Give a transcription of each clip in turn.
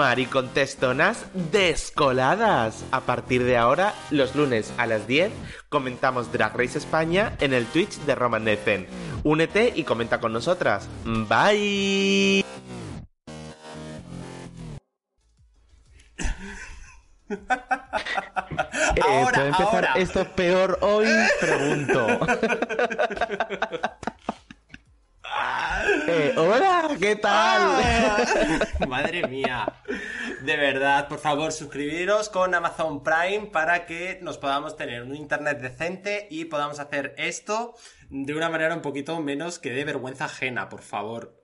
Maricontestonas descoladas. A partir de ahora, los lunes a las 10, comentamos Drag Race España en el Twitch de Roman Necen. Únete y comenta con nosotras. Bye. Eh, Ahora, ¿Puede empezar ahora. esto peor hoy? Pregunto. Eh, hola, ¿qué tal? Madre mía. De verdad, por favor, suscribiros con Amazon Prime para que nos podamos tener un internet decente y podamos hacer esto de una manera un poquito menos que de vergüenza ajena, por favor.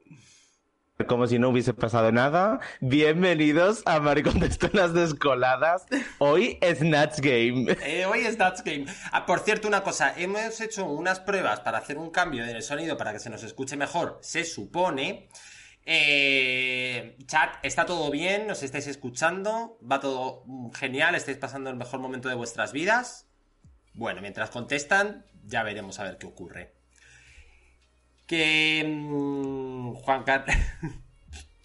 Como si no hubiese pasado nada. Bienvenidos a Maricontestonas Descoladas. Hoy Snatch Game. Eh, hoy es Dutch Game. Ah, por cierto, una cosa, hemos hecho unas pruebas para hacer un cambio en el sonido para que se nos escuche mejor, se supone. Eh, chat, está todo bien, nos estáis escuchando, va todo genial, estáis pasando el mejor momento de vuestras vidas. Bueno, mientras contestan, ya veremos a ver qué ocurre. Que mm, Juan Carlos...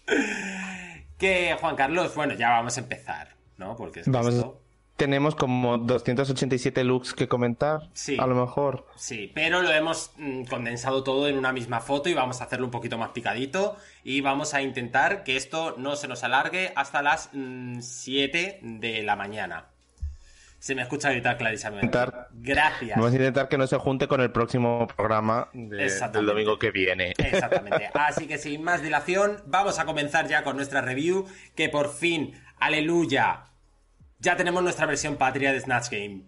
que Juan Carlos, bueno, ya vamos a empezar, ¿no? Porque es Vamos. esto- Tenemos como 287 looks que comentar. Sí. A lo mejor. Sí, pero lo hemos mm, condensado todo en una misma foto y vamos a hacerlo un poquito más picadito y vamos a intentar que esto no se nos alargue hasta las 7 de la mañana. Se me escucha gritar clarísimamente. Intentar- Gracias. Vamos a intentar que no se junte con el próximo programa de- del domingo que viene. Exactamente. Así que sin más dilación, vamos a comenzar ya con nuestra review, que por fin, aleluya, ya tenemos nuestra versión patria de Snatch Game.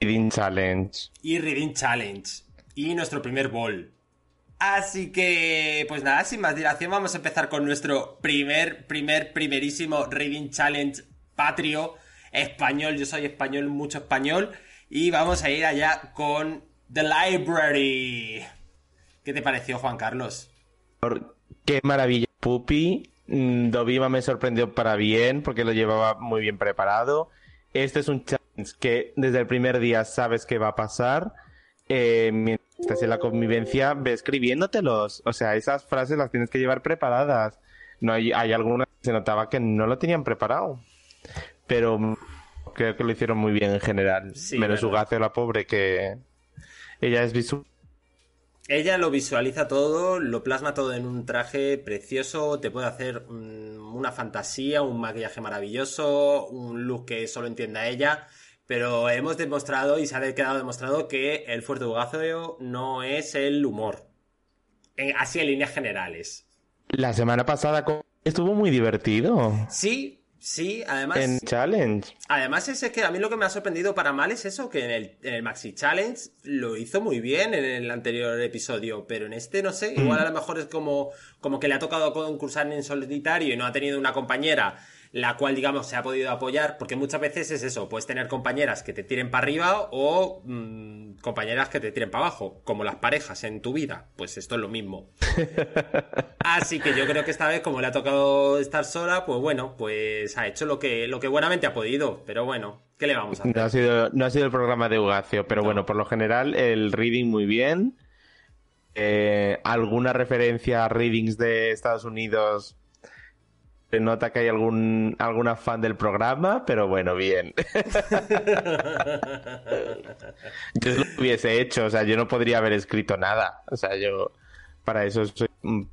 Reading Challenge. y Reading Challenge y nuestro primer ball. Así que, pues nada, sin más dilación, vamos a empezar con nuestro primer, primer, primerísimo Reading Challenge patrio español. Yo soy español, mucho español. Y vamos a ir allá con The Library. ¿Qué te pareció, Juan Carlos? Por- Qué maravilla. Puppy. Mm, Dovima me sorprendió para bien porque lo llevaba muy bien preparado. Este es un challenge que desde el primer día sabes que va a pasar. Eh, mientras estás en la convivencia, ve escribiéndotelos. O sea, esas frases las tienes que llevar preparadas. No hay, hay algunas que se notaba que no lo tenían preparado. Pero creo que lo hicieron muy bien en general. Sí, Menos verdad. Ugacio, la pobre, que ella es visual. Ella lo visualiza todo, lo plasma todo en un traje precioso, te puede hacer mm, una fantasía, un maquillaje maravilloso, un look que solo entienda ella, pero hemos demostrado y se ha quedado demostrado que el fuerte Ugacio no es el humor. En- así en líneas generales. La semana pasada estuvo muy divertido. Sí, sí, además... En Challenge. Además, es que a mí lo que me ha sorprendido para mal es eso, que en el, en el Maxi Challenge lo hizo muy bien en el anterior episodio, pero en este no sé, igual a lo mejor es como, como que le ha tocado concursar en solitario y no ha tenido una compañera la cual, digamos, se ha podido apoyar, porque muchas veces es eso, puedes tener compañeras que te tiren para arriba o mm, compañeras que te tiren para abajo, como las parejas en tu vida, pues esto es lo mismo. Así que yo creo que esta vez, como le ha tocado estar sola, pues bueno, pues ha hecho lo que, lo que buenamente ha podido. Pero bueno, ¿qué le vamos a hacer? No ha sido, no ha sido el programa de Ugacio, pero No. bueno, por lo general el reading muy bien. Eh, alguna referencia a readings de Estados Unidos. Se nota que hay algún alguna fan del programa, pero bueno, bien. yo lo hubiese hecho, o sea, yo no podría haber escrito nada. O sea, yo para eso soy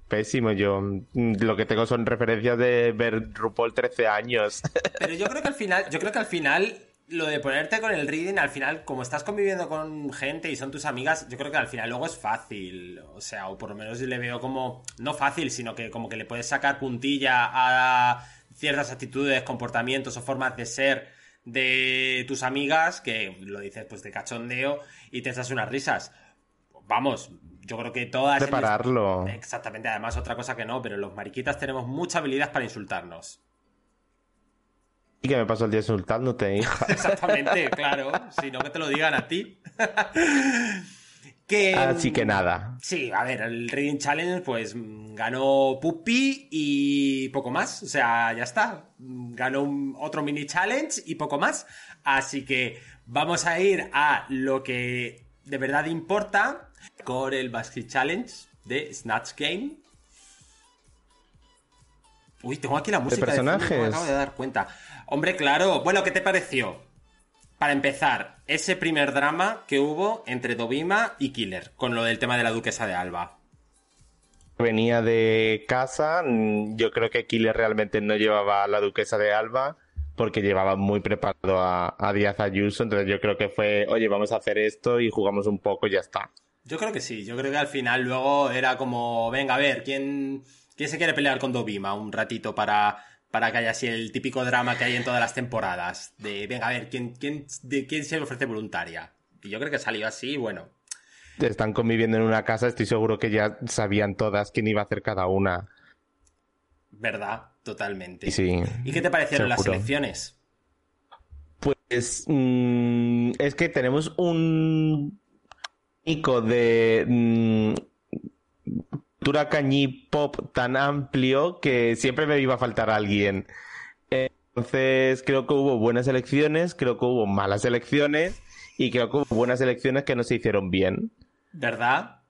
pésimo. Yo lo que tengo son referencias de ver RuPaul 13 años. Pero yo creo que al final, yo creo que al final, lo de ponerte con el reading, al final, como estás conviviendo con gente y son tus amigas, yo creo que al final luego es fácil. O sea, o por lo menos le veo como, no fácil, sino que como que le puedes sacar puntilla a ciertas actitudes, comportamientos o formas de ser de tus amigas, que lo dices pues de cachondeo y te echas unas risas. Vamos, yo creo que todas... en Prepararlo. Exactamente, además otra cosa que no, pero los mariquitas tenemos mucha habilidad para insultarnos. Que me paso el día insultándote, hija. Exactamente, claro, si no que te lo digan a ti. que Así que nada. Sí, a ver, el Reading Challenge pues mm, ganó Puppy y poco más, o sea, ya está. Mm, Ganó un- otro mini challenge y poco más. Así que vamos a ir a lo que de verdad importa con el Basket Challenge de Snatch Game. Uy, tengo aquí la música de personajes. me acabo de dar cuenta. Hombre, claro. Bueno, ¿qué te pareció? Para empezar, ese primer drama que hubo entre Dobima y Killer, con lo del tema de la duquesa de Alba. Venía de casa, mm, yo creo que Killer realmente no llevaba a la duquesa de Alba porque llevaba muy preparado a, a Díaz Ayuso, entonces yo creo que fue, oye, vamos a hacer esto y jugamos un poco y ya está. Yo creo que sí, yo creo que al final luego era como, venga, a ver, ¿quién, quién se quiere pelear con Dobima un ratito para, para que haya así el típico drama que hay en todas las temporadas? De, venga, a ver, ¿quién, quién, de, quién se le ofrece voluntaria? Y yo creo que salió así, bueno. Están conviviendo en una casa, estoy seguro que ya sabían todas quién iba a hacer cada una. ¿Verdad? Totalmente. Sí, ¿Y qué te parecieron las elecciones? Pues mm, es que tenemos un ico de mm, cultura cañí pop tan amplio que siempre me iba a faltar alguien. Entonces creo que hubo buenas elecciones, creo que hubo malas elecciones y creo que hubo buenas elecciones que no se hicieron bien. ¿Verdad?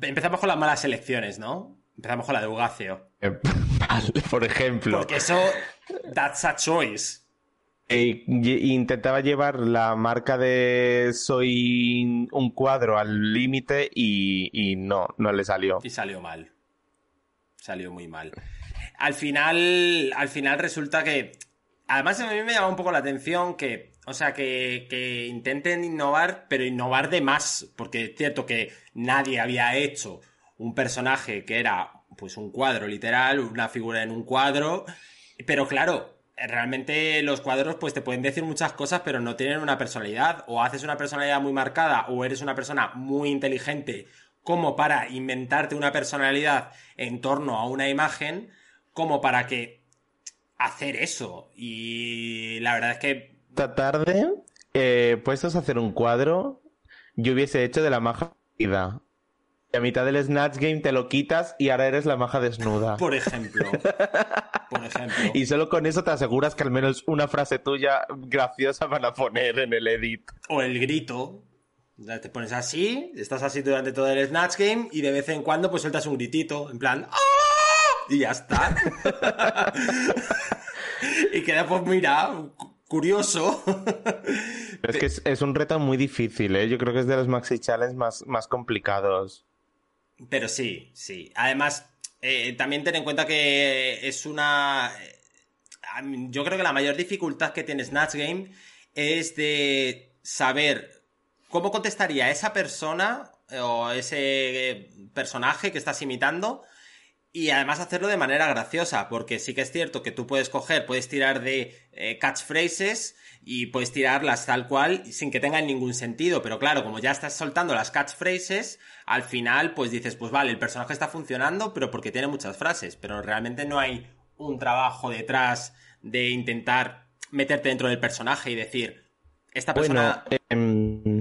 Empezamos con las malas elecciones, ¿no? Empezamos con la de Ugacio. por ejemplo. Porque eso, that's a choice. E intentaba llevar la marca de soy un cuadro al límite y, no, no le salió. Y salió mal. Salió muy mal. Al final, al final resulta que. Además, a mí me llama un poco la atención que. O sea, que, que intenten innovar, pero innovar de más. Porque es cierto que nadie había hecho un personaje que era pues un cuadro literal, una figura en un cuadro. Pero claro, realmente los cuadros pues te pueden decir muchas cosas, pero no tienen una personalidad. O haces una personalidad muy marcada, o eres una persona muy inteligente como para inventarte una personalidad en torno a una imagen, como para que hacer eso. Y la verdad es que... Esta tarde, eh, puestos a hacer un cuadro, yo hubiese hecho de la maja a mitad del Snatch Game te lo quitas y ahora eres la maja desnuda. Por ejemplo. Por ejemplo. Y solo con eso te aseguras que al menos una frase tuya graciosa van a poner en el edit. O el grito. Te pones así, estás así durante todo el Snatch Game y de vez en cuando pues sueltas un gritito, en plan ¡Ah! Y ya está. y queda pues mira, curioso. es que es, un reto muy difícil, ¿eh? Yo creo que es de los Maxi Challenge más, más complicados. Pero sí, sí. Además, eh, también ten en cuenta que es una... Eh, yo creo que la mayor dificultad que tiene Snatch Game es de saber cómo contestaría esa persona eh, o ese personaje que estás imitando y además hacerlo de manera graciosa, porque sí que es cierto que tú puedes coger, puedes tirar de catchphrases y puedes tirarlas tal cual sin que tengan ningún sentido. Pero claro, como ya estás soltando las catchphrases, al final pues dices, pues vale, el personaje está funcionando, pero porque tiene muchas frases. Pero realmente no hay un trabajo detrás de intentar meterte dentro del personaje y decir, esta persona... Bueno, por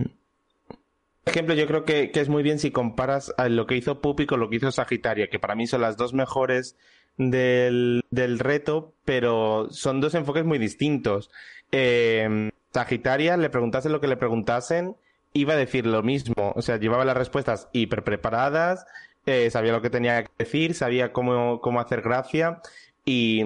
ejemplo, yo creo que, es muy bien si comparas a lo que hizo Puppy con lo que hizo Sagitaria, que para mí son las dos mejores del, del reto, pero son dos enfoques muy distintos. Eh, Sagitaria, le preguntase lo que le preguntasen, iba a decir lo mismo. O sea, llevaba las respuestas hiper preparadas, eh, sabía lo que tenía que decir, sabía cómo, cómo hacer gracia y,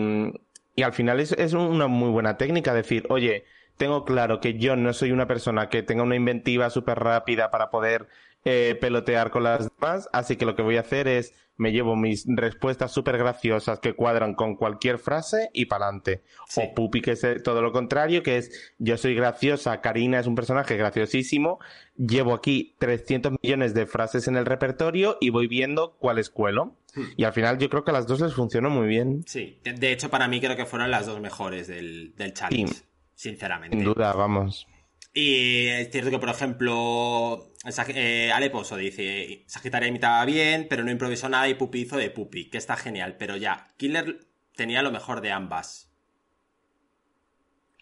y al final es, es una muy buena técnica decir, oye, tengo claro que yo no soy una persona que tenga una inventiva súper rápida para poder eh, pelotear con las demás, así que lo que voy a hacer es me llevo mis respuestas súper graciosas que cuadran con cualquier frase y para adelante. O Pupi, que es todo lo contrario, que es yo soy graciosa, Karina es un personaje graciosísimo, llevo aquí 300 millones de frases en el repertorio y voy viendo cuál cuelo. Hmm. Y al final yo creo que a las dos les funcionó muy bien. Sí, de hecho para mí creo que fueron las dos mejores del, del challenge, sinceramente. Sin duda, vamos. Y es cierto que, por ejemplo, eh, Aleposo dice, Sagitaria imitaba bien, pero no improvisó nada y Pupi hizo de Pupi, que está genial. Pero ya, Killer tenía lo mejor de ambas.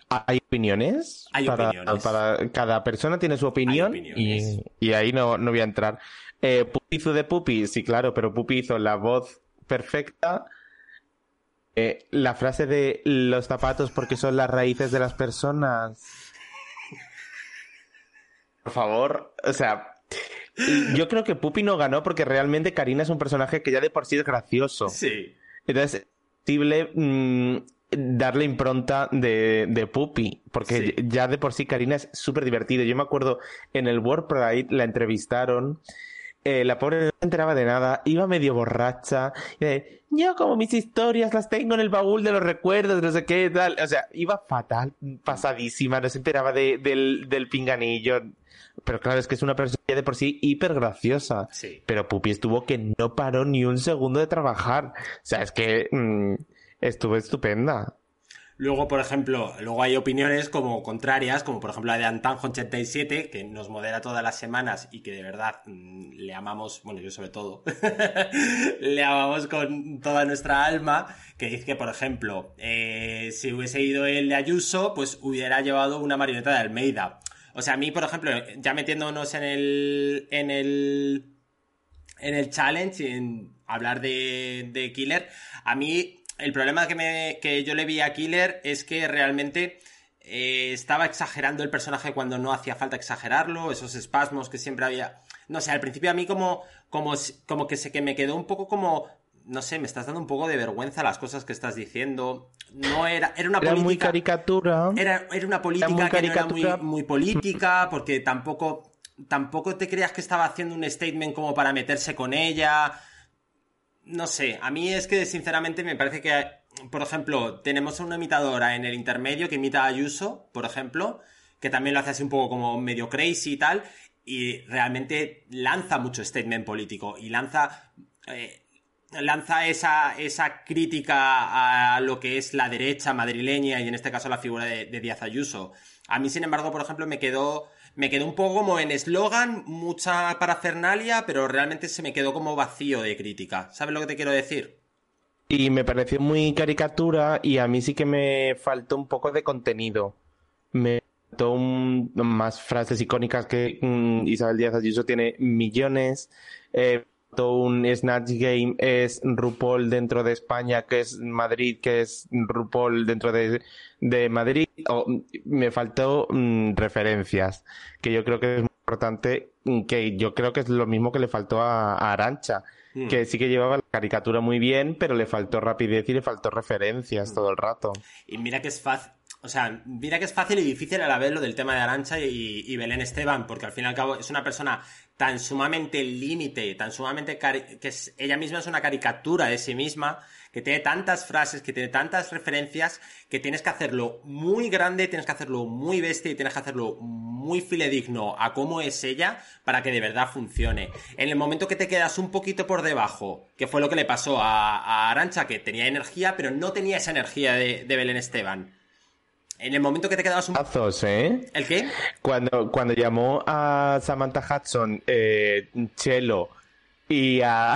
¿Hay opiniones? Hay opiniones. Para, cada persona tiene su opinión y, y, ahí no, no voy a entrar. Eh, Pupi hizo de Pupi, sí, claro, pero Pupi hizo la voz perfecta. Eh, la frase de los zapatos porque son las raíces de las personas por favor, o sea, yo creo que Pupi no ganó porque realmente Karina es un personaje que ya de por sí es gracioso. Sí. Entonces, posible mm, darle impronta de, de Puppy, porque ya de por sí Karina es súper divertida. Yo me acuerdo en el World Pride la entrevistaron eh, la pobre no se enteraba de nada, iba medio borracha, y de, yo como mis historias las tengo en el baúl de los recuerdos, no sé qué, tal, o sea, iba fatal, pasadísima, no se enteraba de, del, del pinganillo, pero claro, es que es una persona de por sí hiper graciosa, Sí. pero Pupi estuvo que no paró ni un segundo de trabajar, o sea, es que mm, estuvo estupenda. Luego, por ejemplo, luego hay opiniones como contrarias, como por ejemplo la de Antanjo87, que nos modera todas las semanas y que de verdad mm, le amamos, bueno, yo sobre todo, le amamos con toda nuestra alma, que dice que, por ejemplo, eh, si hubiese ido el de Ayuso, pues hubiera llevado una marioneta de Almeida. O sea, a mí, por ejemplo, ya metiéndonos en el. en el. en el challenge en hablar de, de Killer, a mí el problema que, me, que yo le vi a Killer es que realmente eh, estaba exagerando el personaje cuando no hacía falta exagerarlo, esos espasmos que siempre había. No sé, al principio a mí como, como, como que se que me quedó un poco como. No sé, me estás dando un poco de vergüenza las cosas que estás diciendo. No era. Era una Era política. muy caricatura. Era, era una política muy que no era caricatura. muy, muy política, porque tampoco, tampoco te creas que estaba haciendo un statement como para meterse con ella. No sé, a mí es que sinceramente me parece que, por ejemplo, tenemos una imitadora en el intermedio que imita a Ayuso, por ejemplo, que también lo hace así un poco como medio crazy y tal, y realmente lanza mucho statement político y lanza... eh, lanza esa, esa crítica a lo que es la derecha madrileña y en este caso la figura de, de Díaz Ayuso. A mí, sin embargo, por ejemplo, me quedó, me quedó un poco como en eslogan, mucha parafernalia, pero realmente se me quedó como vacío de crítica. ¿Sabes lo que te quiero decir? Y me pareció muy caricatura y a mí sí que me faltó un poco de contenido. Me faltó un- más frases icónicas que mm, Isabel Díaz Ayuso tiene millones. Eh, un Snatch Game es RuPaul dentro de España, que es Madrid, que es RuPaul dentro de, de Madrid. O, mm, me faltó mm, referencias, que yo creo que es muy importante, mm, que yo creo que es lo mismo que le faltó a, a Arancha Mm. que sí que llevaba la caricatura muy bien, pero le faltó rapidez y le faltó referencias todo el rato. Y mira que es fácil. O sea, mira que es fácil y difícil a la vez lo del tema de Arancha y, y Belén Esteban, porque al fin y al cabo es una persona tan sumamente límite, tan sumamente que es- ella misma es una caricatura de sí misma, que tiene tantas frases, que tiene tantas referencias, que tienes que hacerlo muy grande, tienes que hacerlo muy bestia y tienes que hacerlo muy filedigno a cómo es ella para que de verdad funcione. En el momento que te quedas un poquito por debajo, que fue lo que le pasó a, a Arancha, que tenía energía, pero no tenía esa energía de, de Belén Esteban. En el momento que te quedabas un... Azos, ¿eh? ¿El qué? Cuando, cuando llamó a Samantha Hudson, eh, Chelo y a,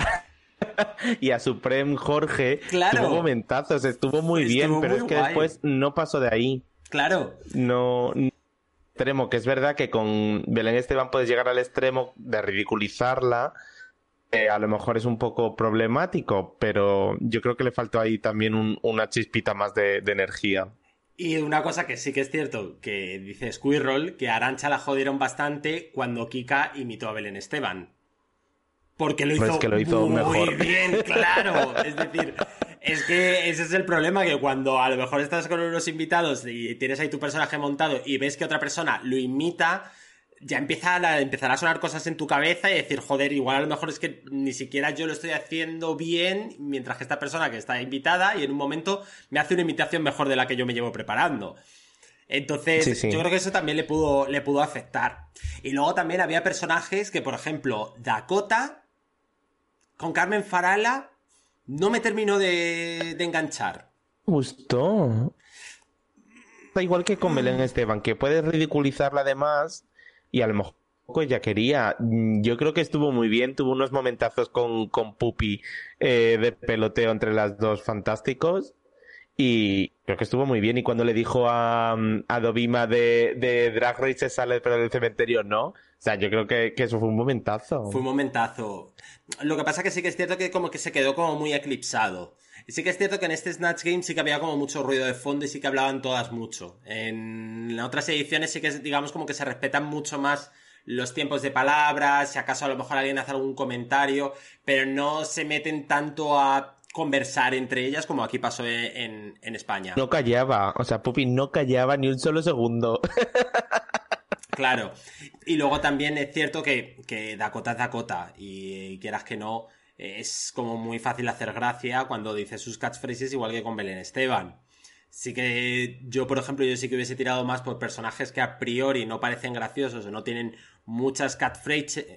y a Supreme Jorge, Claro. tuvo momentazos, estuvo muy Estuvo bien, pero es que guay. después no pasó de ahí. Claro. No, no- extremo, que es verdad que con Belén Esteban puedes llegar al extremo de ridiculizarla. eh, a lo mejor es un poco problemático, pero yo creo que le faltó ahí también un- una chispita más de, de energía. Y una cosa que sí que es cierto, que dice Squirrel, que a Arancha la jodieron bastante cuando Kika imitó a Belén Esteban. Porque lo hizo, Pues que lo hizo muy mejor. bien, claro. Es decir, es que ese es el problema, que cuando a lo mejor estás con unos invitados y tienes ahí tu personaje montado y ves que otra persona lo imita, ya empieza a, empezar a sonar cosas en tu cabeza y decir, joder, igual a lo mejor es que ni siquiera yo lo estoy haciendo bien, mientras que esta persona que está invitada y en un momento me hace una imitación mejor de la que yo me llevo preparando. Entonces, Sí, sí. yo creo que eso también le pudo, le pudo afectar. Y luego también había personajes que, por ejemplo, Dakota con Carmen Farala no me terminó de, de enganchar. Gustó. Da igual que con Belén Esteban, que puedes ridiculizarla además y a lo mejor ella quería. Mm, Yo creo que estuvo muy bien, tuvo unos momentazos con, con Pupi eh, de peloteo entre las dos fantásticos y creo que estuvo muy bien. Y cuando le dijo a, mm, a de, de Drag Race se sale pero del cementerio no. O sea, yo creo que, que eso fue un momentazo. Fue un momentazo. Lo que pasa que sí que es cierto que como que se quedó como muy eclipsado. Y sí que es cierto que en este Snatch Game sí que había como mucho ruido de fondo y sí que hablaban todas mucho. En otras ediciones sí que digamos como que se respetan mucho más los tiempos de palabras, si acaso a lo mejor alguien hace algún comentario, pero no se meten tanto a conversar entre ellas como aquí pasó en, en España. No callaba, o sea, Puppy no callaba ni un solo segundo. Claro. Y luego también es cierto que, que Dakota es Dakota. Y quieras que no, es como muy fácil hacer gracia cuando dice sus catchphrases, igual que con Belén Esteban. Sí que yo, por ejemplo, yo sí que hubiese tirado más por personajes que a priori no parecen graciosos o no tienen muchas catchphrases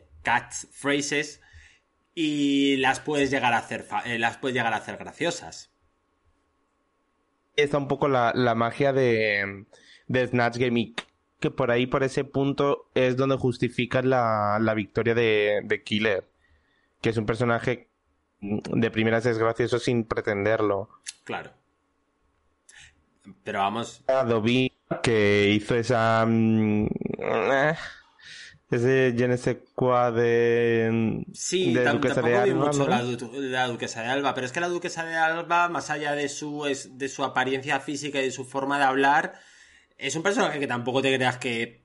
y las puedes llegar a hacer, eh, las puedes llegar a hacer graciosas. Está un poco la, magia de, de Snatch Game que por ahí, por ese punto, es donde justifica la, la victoria de, de, Killer. Que es un personaje de primeras es gracioso sin pretenderlo. Claro. Pero vamos. Adobe que hizo esa. Mm, eh, ese je ne sais de. Sí, de Duquesa de Alba. mucho la, la, Duquesa de Alba, pero es que la Duquesa de Alba, más allá de su, de su apariencia física y de su forma de hablar, es un personaje que tampoco te creas que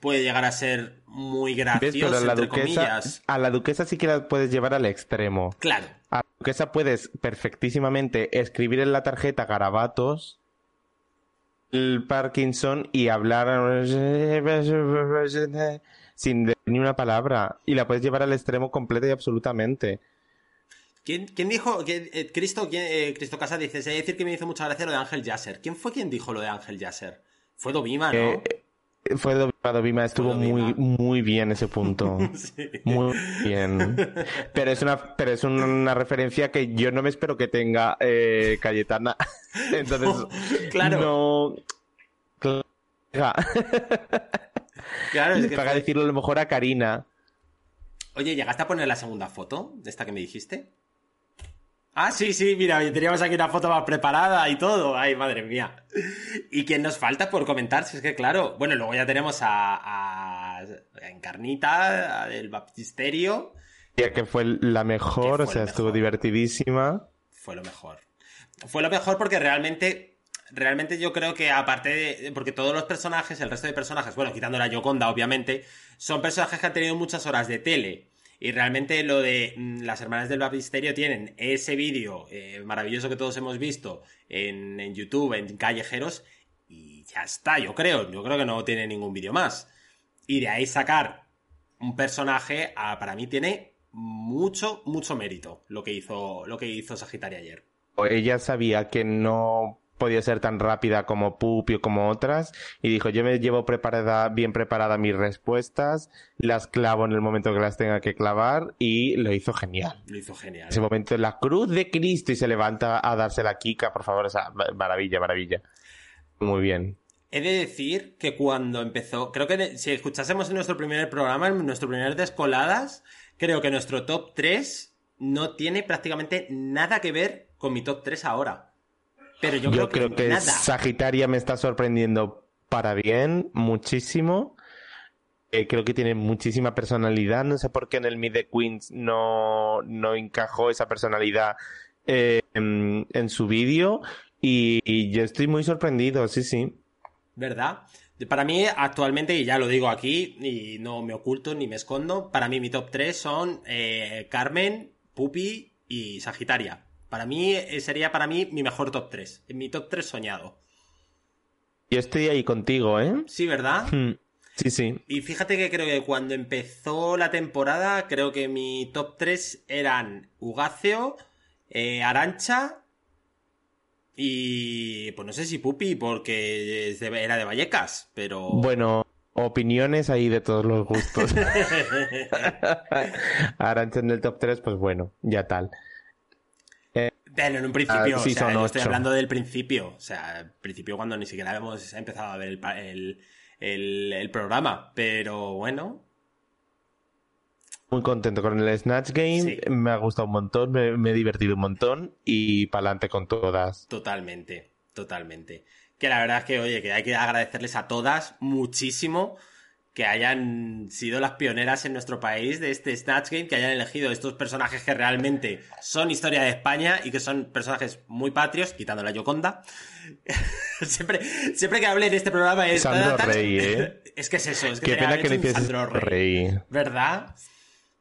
puede llegar a ser muy gracioso, a la entre duquesa, comillas. A la duquesa sí que la puedes llevar al extremo. Claro. A la duquesa puedes perfectísimamente escribir en la tarjeta garabatos el Parkinson y hablar sin ni una palabra y la puedes llevar al extremo completo y absolutamente. ¿Quién, dijo? Eh, Cristo, eh, Cristo Casa dice, se decir que me hizo mucha gracia lo de Ángel Yasser. ¿Quién fue quien dijo lo de Ángel Yasser? Fue Dovima, ¿no? Eh, fue Dovima, Dovima estuvo muy, muy bien ese punto. Muy bien. Pero es una, pero es una, referencia que yo no me espero que tenga Cayetana. Entonces, claro. No. Claro, es que para decirlo a lo mejor a Karina. Oye, ¿llegaste a poner la segunda foto de esta que me dijiste? Ah, sí, sí, mira, teníamos aquí una foto más preparada y todo. Ay, madre mía. ¿Y quién nos falta por comentar? Si es que, claro, bueno, luego ya tenemos a, a Encarnita, del Baptisterio. Ya que fue la mejor, o sea, estuvo divertidísima. Fue lo mejor. Fue lo mejor porque realmente, realmente yo creo que aparte de, porque todos los personajes, el resto de personajes, bueno, quitando la Yoconda, obviamente, son personajes que han tenido muchas horas de tele. Y realmente lo de mm, las hermanas del baptisterio tienen ese vídeo eh, maravilloso que todos hemos visto en, en, YouTube, en callejeros, y ya está, yo creo. Yo creo que no tiene ningún vídeo más. Y de ahí sacar un personaje, para mí tiene mucho, mucho mérito lo que hizo, lo que hizo Sagitaria ayer. Ella sabía que no podía ser tan rápida como Pupi o como otras y dijo yo me llevo preparada bien preparada mis respuestas las clavo en el momento que las tenga que clavar y lo hizo genial. Lo hizo genial. Ese momento la cruz de Cristo y se levanta a darse la Kika por favor esa maravilla maravilla. Muy bien. He de decir que cuando empezó, creo que si escuchásemos en nuestro primer programa, en nuestro primer Descoladas, creo que nuestro top 3 no tiene prácticamente nada que ver con mi top 3 ahora. Pero yo, creo, que, Sagitaria me está sorprendiendo para bien, muchísimo. Eh, creo que tiene muchísima personalidad. No sé por qué en el Mid de Queens no, no encajó esa personalidad eh, en, su vídeo. Y, yo estoy muy sorprendido, sí, sí. ¿Verdad? Para mí, actualmente, y ya lo digo aquí, y no me oculto ni me escondo, para mí mi top 3 son eh, Carmen, Pupi y Sagitaria. Para mí, eh, sería para mí mi mejor top 3. Mi top 3 soñado. Yo estoy ahí contigo, ¿eh? Sí, ¿verdad? Hmm. Sí, sí. Y fíjate que creo que cuando empezó la temporada, creo que mi top 3 eran Ugaceo, eh, Arancha y pues no sé si Pupi, porque era de Vallecas, pero... Bueno, opiniones ahí de todos los gustos. Arancha en el top 3, pues bueno, ya tal. Pero en un principio, ah, o sea, yo estoy hablando del principio. O sea, el principio cuando ni siquiera hemos empezado a ver el, programa. Pero bueno. Muy contento con el Snatch Game. Me ha gustado un montón, me, he divertido un montón. Y para adelante con todas. Totalmente, totalmente. Que la verdad es que, oye, que hay que agradecerles a todas muchísimo que hayan sido las pioneras en nuestro país de este Snatch Game, que hayan elegido estos personajes que realmente son historia de España y que son personajes muy patrios, quitando la Yoconda. siempre, siempre que hable en este programa es... Sandro Rey, ¿eh? Es que es eso, es que Qué pena que le Sandro Rey. ¿Verdad?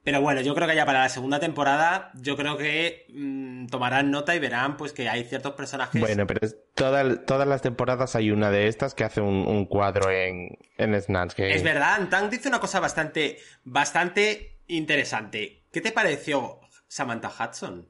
Pero bueno, yo creo que ya para la segunda temporada, yo creo que mm, tomarán nota y verán pues que hay ciertos personajes. Bueno, pero es toda- todas las temporadas hay una de estas que hace un, un cuadro en, en Snatch Game. Es verdad, Tang dice una cosa bastante, bastante interesante. ¿Qué te pareció Samantha Hudson?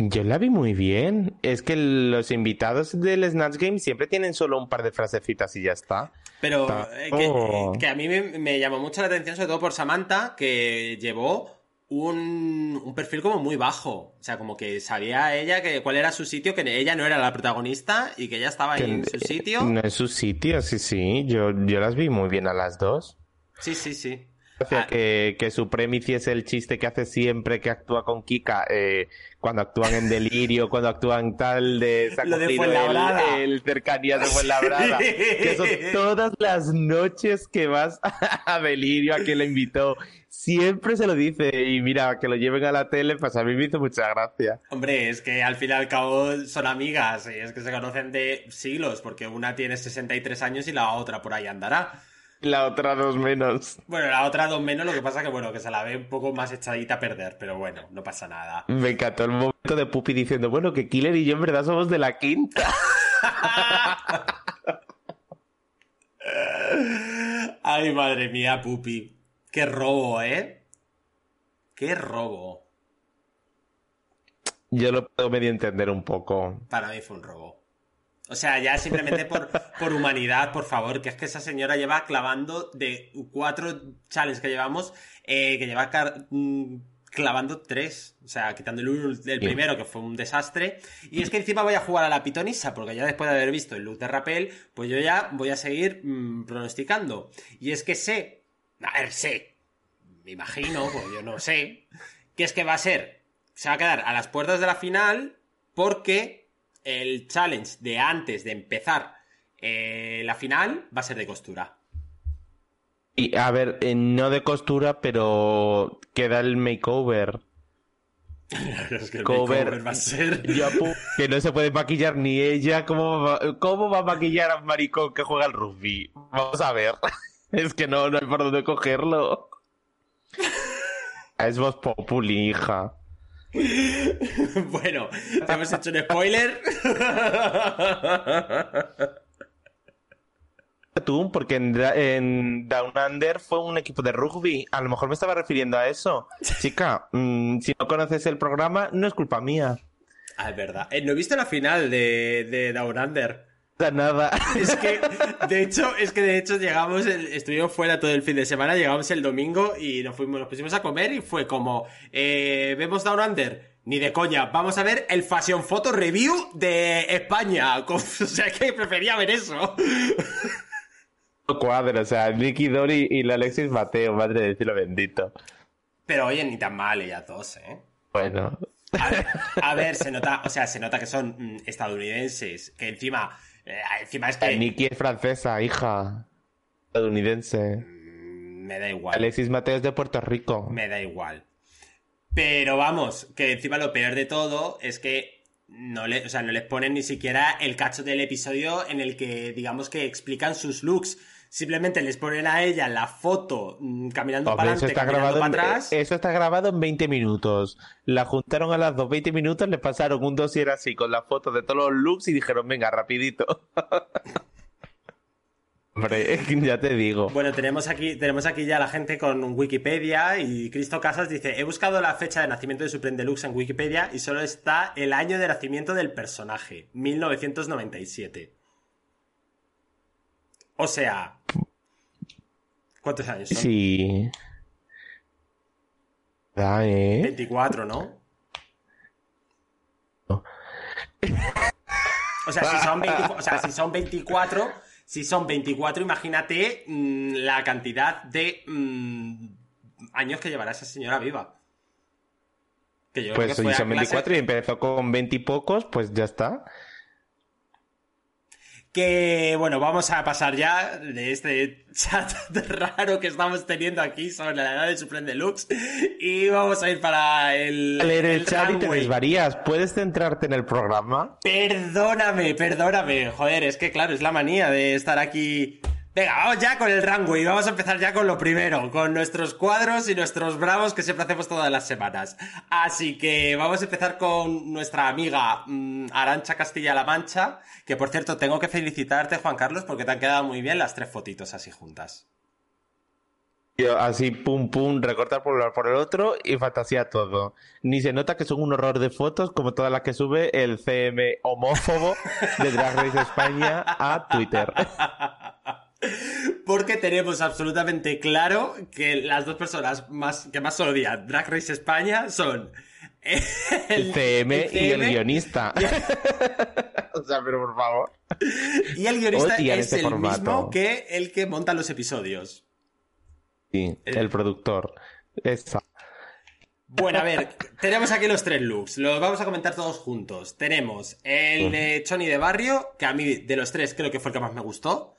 Yo la vi muy bien. Es que los invitados del Snatch Game siempre tienen solo un par de frasecitas y ya está. Pero eh, que, Oh. que a mí me, me llamó mucho la atención, sobre todo por Samantha, que llevó un, un perfil como muy bajo. O sea, como que sabía ella que cuál era su sitio, que ella no era la protagonista y que ella estaba ahí en su sitio. No es su sitio, sí, sí. Yo, yo las vi muy bien a las dos. Sí, sí, sí. Ah. que, que su premio hiciese el chiste que hace siempre que actúa con Kika, eh, cuando actúan en delirio, cuando actúan tal de... Lo de Fuenlabrada. El, el cercanía de Fuenlabrada. Que son todas las noches que vas a delirio, a quien le invitó. Siempre se lo dice y mira, que lo lleven a la tele, pues a mí me hizo mucha gracia. Hombre, es que al fin y al cabo son amigas y es que se conocen de siglos, porque una tiene 63 años y la otra por ahí andará. La otra dos menos. Bueno, la otra dos menos, lo que pasa que bueno, que se la ve un poco más echadita a perder, pero bueno, no pasa nada. Me encantó el momento de Pupi diciendo, bueno, que Killer y yo en verdad somos de la quinta. Ay, madre mía, Pupi. Qué robo, ¿eh? Qué robo. Yo lo puedo medio entender un poco. Para mí fue un robo. O sea, ya simplemente por, por humanidad, por favor, que es que esa señora lleva clavando de cuatro challenges que llevamos, eh, que lleva mm, clavando tres. O sea, quitando el, uno- el primero, que fue un desastre. Y es que encima voy a jugar a la pitonisa, porque ya después de haber visto el look de Rappel, pues yo ya voy a seguir mm, pronosticando. Y es que sé, a ver, sé, me imagino, pues yo no sé, que es que va a ser, se va a quedar a las puertas de la final porque el challenge de antes de empezar eh, la final va a ser de costura. Y a ver, eh, no de costura, pero queda el makeover. Es que el Cover. makeover va a ser... Que no se puede maquillar ni ella. ¿Cómo va, ¿Cómo va a maquillar a un maricón que juega al rugby? Vamos a ver. Es que no, no hay por dónde cogerlo. Es voz populi, hija. bueno, te hemos hecho un spoiler. Tú, porque en, Down Under fue un equipo de rugby. A lo mejor me estaba refiriendo a eso. Chica, mm, si no conoces el programa, no es culpa mía. ah, es verdad. Eh, no he visto la final de, de Down Under. Da Nada. Es que, de hecho, es que de hecho llegamos, el- estuvimos fuera todo el fin de semana, llegamos el domingo y nos fuimos, nos pusimos a comer y fue como, eh, vemos Down Under, ni de coña, vamos a ver el Fashion Photo Review de España. O sea que prefería ver eso. cuadro, o sea, Nicky Dory y la Alexis Mateo, madre de cielo bendito. Pero oye, ni tan mal ellas dos, ¿eh? Bueno, A ver, a ver, se nota, o sea, se nota que son mm, estadounidenses, que encima, eh, encima es que Nicky es francesa, hija. Estadounidense. mm, me da igual. Alexis Mateo es de Puerto Rico. Me da igual. Pero vamos, que encima lo peor de todo es que no, le, o sea, no les ponen ni siquiera el cacho del episodio en el que, digamos que explican sus looks. Simplemente les ponen a ella la foto mm, caminando para adelante, caminando para en, atrás. eso está grabado en 20 minutos. La juntaron a las 2 20 minutos, le pasaron un dossier así con la foto de todos los looks y dijeron, venga, rapidito. Hombre, ya te digo. Bueno, tenemos aquí, tenemos aquí ya la gente con Wikipedia y Cristo Casas dice, he buscado la fecha de nacimiento de Supreme Deluxe en Wikipedia y solo está el año de nacimiento del personaje, 1997. O sea... ¿Cuántos años son? Sí. Da, ¿eh? 24, ¿no? No. O sea, si son 24, o sea, si son 24, si son 24, imagínate mm, la cantidad de mm, años que llevará esa señora viva. Que yo Pues si son clase- 24 y empezó con 20 y pocos, pues ya está. Que bueno, vamos a pasar ya de este chat raro que estamos teniendo aquí sobre la edad de Supreme Deluxe y vamos a ir para el, A leer el, chat y te desvarías. ¿Puedes centrarte en el programa? Perdóname, perdóname. Joder, es que claro, es la manía de estar aquí Venga, vamos ya con el runway. Vamos a empezar ya con lo primero, con nuestros cuadros y nuestros bravos que siempre hacemos todas las semanas. Así que vamos a empezar con nuestra amiga mm, Arancha Castilla-La Mancha, que por cierto tengo que felicitarte, Juan Carlos, porque te han quedado muy bien las tres fotitos así juntas. Así, pum, pum, recortar por un lado por el otro y fantasía todo. Ni se nota que son un horror de fotos como todas las que sube el CM homófobo de Drag Race España a Twitter. Porque tenemos absolutamente claro que las dos personas más, que más odian Drag Race España son el, CM, y el guionista. o sea, pero por favor. Y el guionista es el mismo que el que monta los episodios. Sí, el, productor. Esa. Bueno, a ver, tenemos aquí los tres looks. Los vamos a comentar todos juntos. Tenemos el de Choni de Barrio, que a mí de los tres creo que fue el que más me gustó.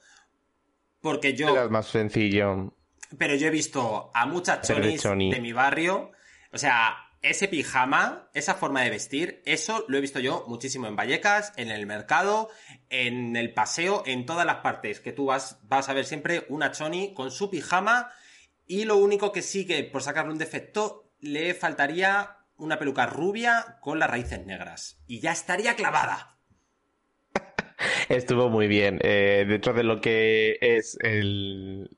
Porque yo. Era más sencillo. Pero yo he visto a muchas chonis de mi barrio. O sea, ese pijama, esa forma de vestir, eso lo he visto yo muchísimo en Vallecas, en el mercado, en el paseo, en todas las partes. Que tú vas, vas a ver siempre una choni con su pijama. Y lo único que sí que, por sacarle un defecto, le faltaría una peluca rubia con las raíces negras. Y ya estaría clavada. Estuvo muy bien. Eh, dentro de lo que es el,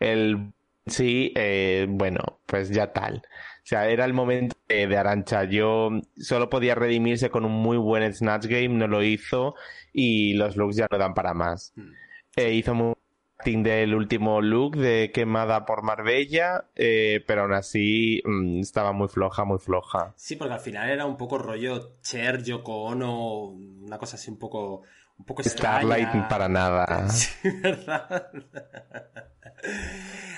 el sí, eh, bueno, pues ya tal. O sea, era el momento de, Arancha. Yo solo podía redimirse con un muy buen Snatch Game, no lo hizo y los looks ya no dan para más. Hmm. Eh, hizo muy del último look de quemada por Marbella, pero aún así mm, estaba muy floja, muy floja. Sí, porque al final era un poco rollo Cher, Yoko Ono, una cosa así un poco un poco Starlight para nada. Sí, ¿verdad?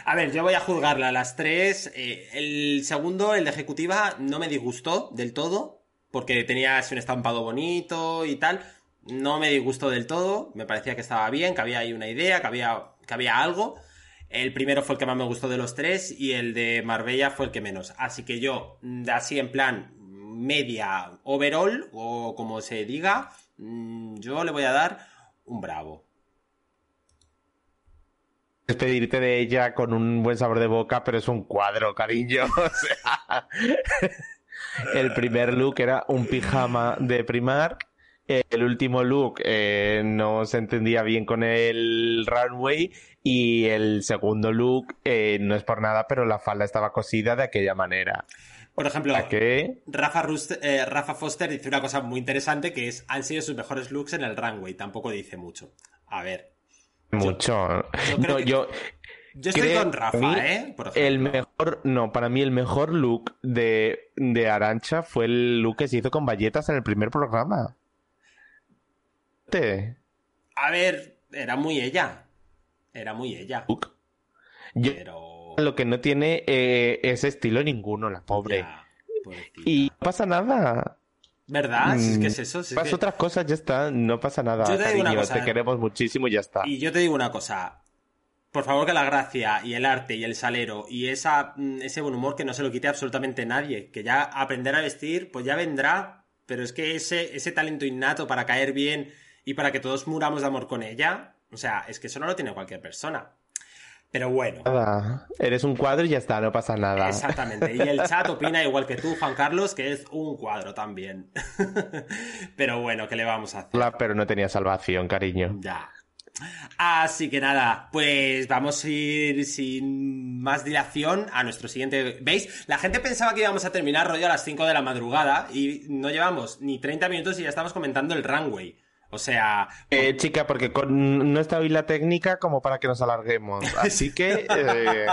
A ver, yo voy a juzgarla a las tres. Eh, el segundo, el de ejecutiva, no me disgustó del todo, porque tenía así un estampado bonito y tal. No me disgustó del todo, me parecía que estaba bien, que había ahí una idea, que había, que había algo. El primero fue el que más me gustó de los tres y el de Marbella fue el que menos. Así que yo, así en plan media overall, o como se diga, Mm, yo le voy a dar un bravo. Despedirte de ella con un buen sabor de boca, pero es un cuadro, cariño. el primer look era un pijama de primar. El último look eh, no se entendía bien con el runway. Y el segundo look eh, no es por nada, pero la falda estaba cosida de aquella manera. Por ejemplo, Rafa, eh, Rafa, Foster dice una cosa muy interesante que es han sido sus mejores looks en el runway. Tampoco dice mucho. A ver. Mucho. Yo, estoy con Rafa, ¿eh? el mejor, no, para mí el mejor look de, de Arancha fue el look que se hizo con bayetas en el primer programa. A ver, era muy ella. Era muy ella. Pero lo que no tiene eh, ese estilo ninguno, la pobre. y no pasa nada. ¿Verdad? Si es que es eso. pasa otras cosas, ya está. No pasa nada. Yo te, digo una cosa, te queremos muchísimo y ya está. Y yo te digo una cosa. Por favor, que la gracia y el arte y el salero y esa, mm, ese buen humor que no se lo quite absolutamente nadie. Que ya aprender a vestir, pues ya vendrá. Pero es que ese, ese talento innato para caer bien y para que todos muramos de amor con ella, o sea, es que eso no lo tiene cualquier persona. Pero bueno. Nada. Eres un cuadro y ya está, no pasa nada. Exactamente. Y el chat opina igual que tú, Juan Carlos, que es un cuadro también. pero bueno, ¿qué le vamos a hacer? pero no tenía salvación, cariño. Ya. Así que nada, pues vamos a ir sin más dilación a nuestro siguiente. ¿Veis? La gente pensaba que íbamos a terminar rollo a las 5 de la madrugada y no llevamos ni 30 minutos y ya estamos comentando el runway. O sea. Eh, chica, porque con, no está hoy la técnica como para que nos alarguemos. Así que. Eh,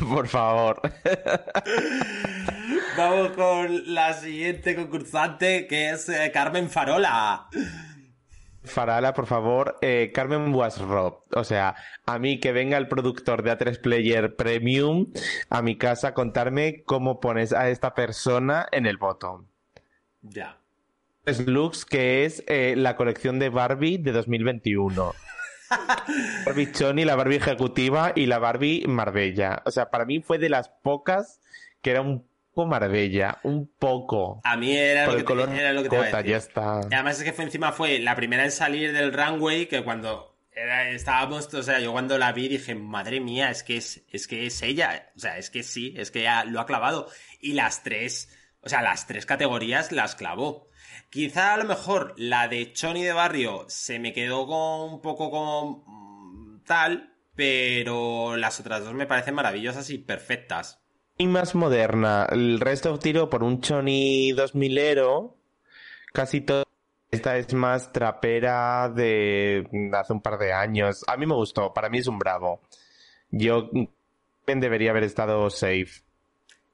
por favor. Vamos con la siguiente concursante, que es eh, Carmen Farola. Farola, por favor, Carmen Wasrop. O sea, a mí que venga el productor de A3 Player Premium a mi casa a contarme cómo pones a esta persona en el botón. Ya looks, que es eh, la colección de Barbie de 2021. Barbie Choni, la Barbie ejecutiva y la Barbie Marbella. O sea, para mí fue de las pocas que era un poco Marbella, un poco. A mí era, lo que, te, era lo que ya está. además es que fue encima fue la primera en salir del runway que cuando estábamos, o sea, yo cuando la vi dije, madre mía, es que es, es que es ella. O sea, es que sí, es que ya lo ha clavado. Y las tres, o sea, las tres categorías las clavó. Quizá a lo mejor la de Choni de Barrio se me quedó con un poco como mm, tal, pero las otras dos me parecen maravillosas y perfectas. Y más moderna, el resto tiro por un Choni 2000ero, casi todo. Esta es más trapera de hace un par de años. A mí me gustó, para mí es un bravo. Yo debería haber estado safe.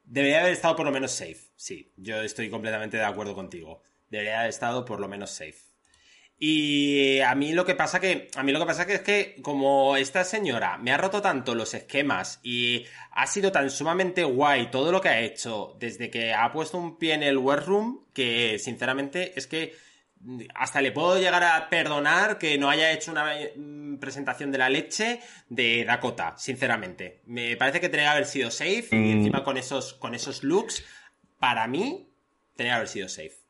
Debería haber estado por lo menos safe, sí. Yo estoy completamente de acuerdo contigo. Debería haber estado por lo menos safe. Y a mí lo que pasa que a mí lo que pasa que es que como esta señora me ha roto tanto los esquemas y ha sido tan sumamente guay todo lo que ha hecho desde que ha puesto un pie en el workroom que sinceramente es que hasta le puedo llegar a perdonar que no haya hecho una mm, presentación de la leche de Dakota, sinceramente. Me parece que tenía que haber sido safe y mm. encima con esos con esos looks para mí tenía que haber sido safe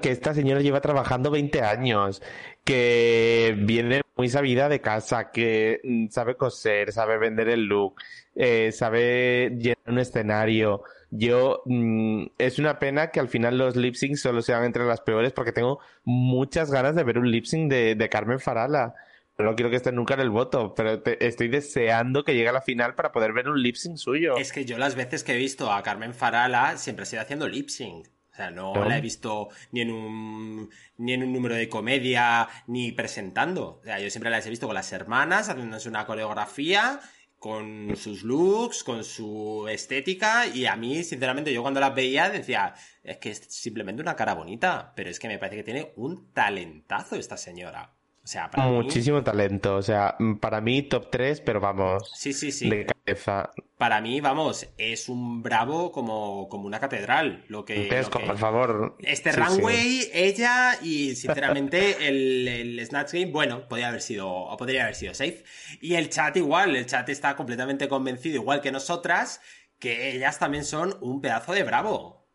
que esta señora lleva trabajando 20 años, que viene muy sabida de casa, que mm, sabe coser, sabe vender el look, eh, sabe llenar un escenario. Yo, mm, es una pena que al final los lip syncs solo sean entre las peores porque tengo muchas ganas de ver un lip sync de, Carmen Farala. No quiero que esté nunca en el voto, pero estoy deseando que llegue a la final para poder ver un lip sync suyo. Es que yo las veces que he visto a Carmen Farala siempre ha sido haciendo lip sync. O sea, no, la he visto ni en un ni en un número de comedia ni presentando. O sea, yo siempre las he visto con las hermanas haciéndose una coreografía con sus looks, con su estética y a mí, sinceramente, yo cuando las veía decía, es que es simplemente una cara bonita, pero es que me parece que tiene un talentazo esta señora. O sea, para Muchísimo talento. O sea, mm, para mí top 3, pero vamos. Sí, sí, sí. De cabeza. Para mí, vamos, es un bravo como, como una catedral. Lo que. por favor. Este runway, ella y sinceramente el, el, Snatch Game, bueno, podría haber sido. O podría haber sido safe. Y el chat igual. El chat está completamente convencido, igual que nosotras, que ellas también son un pedazo de bravo.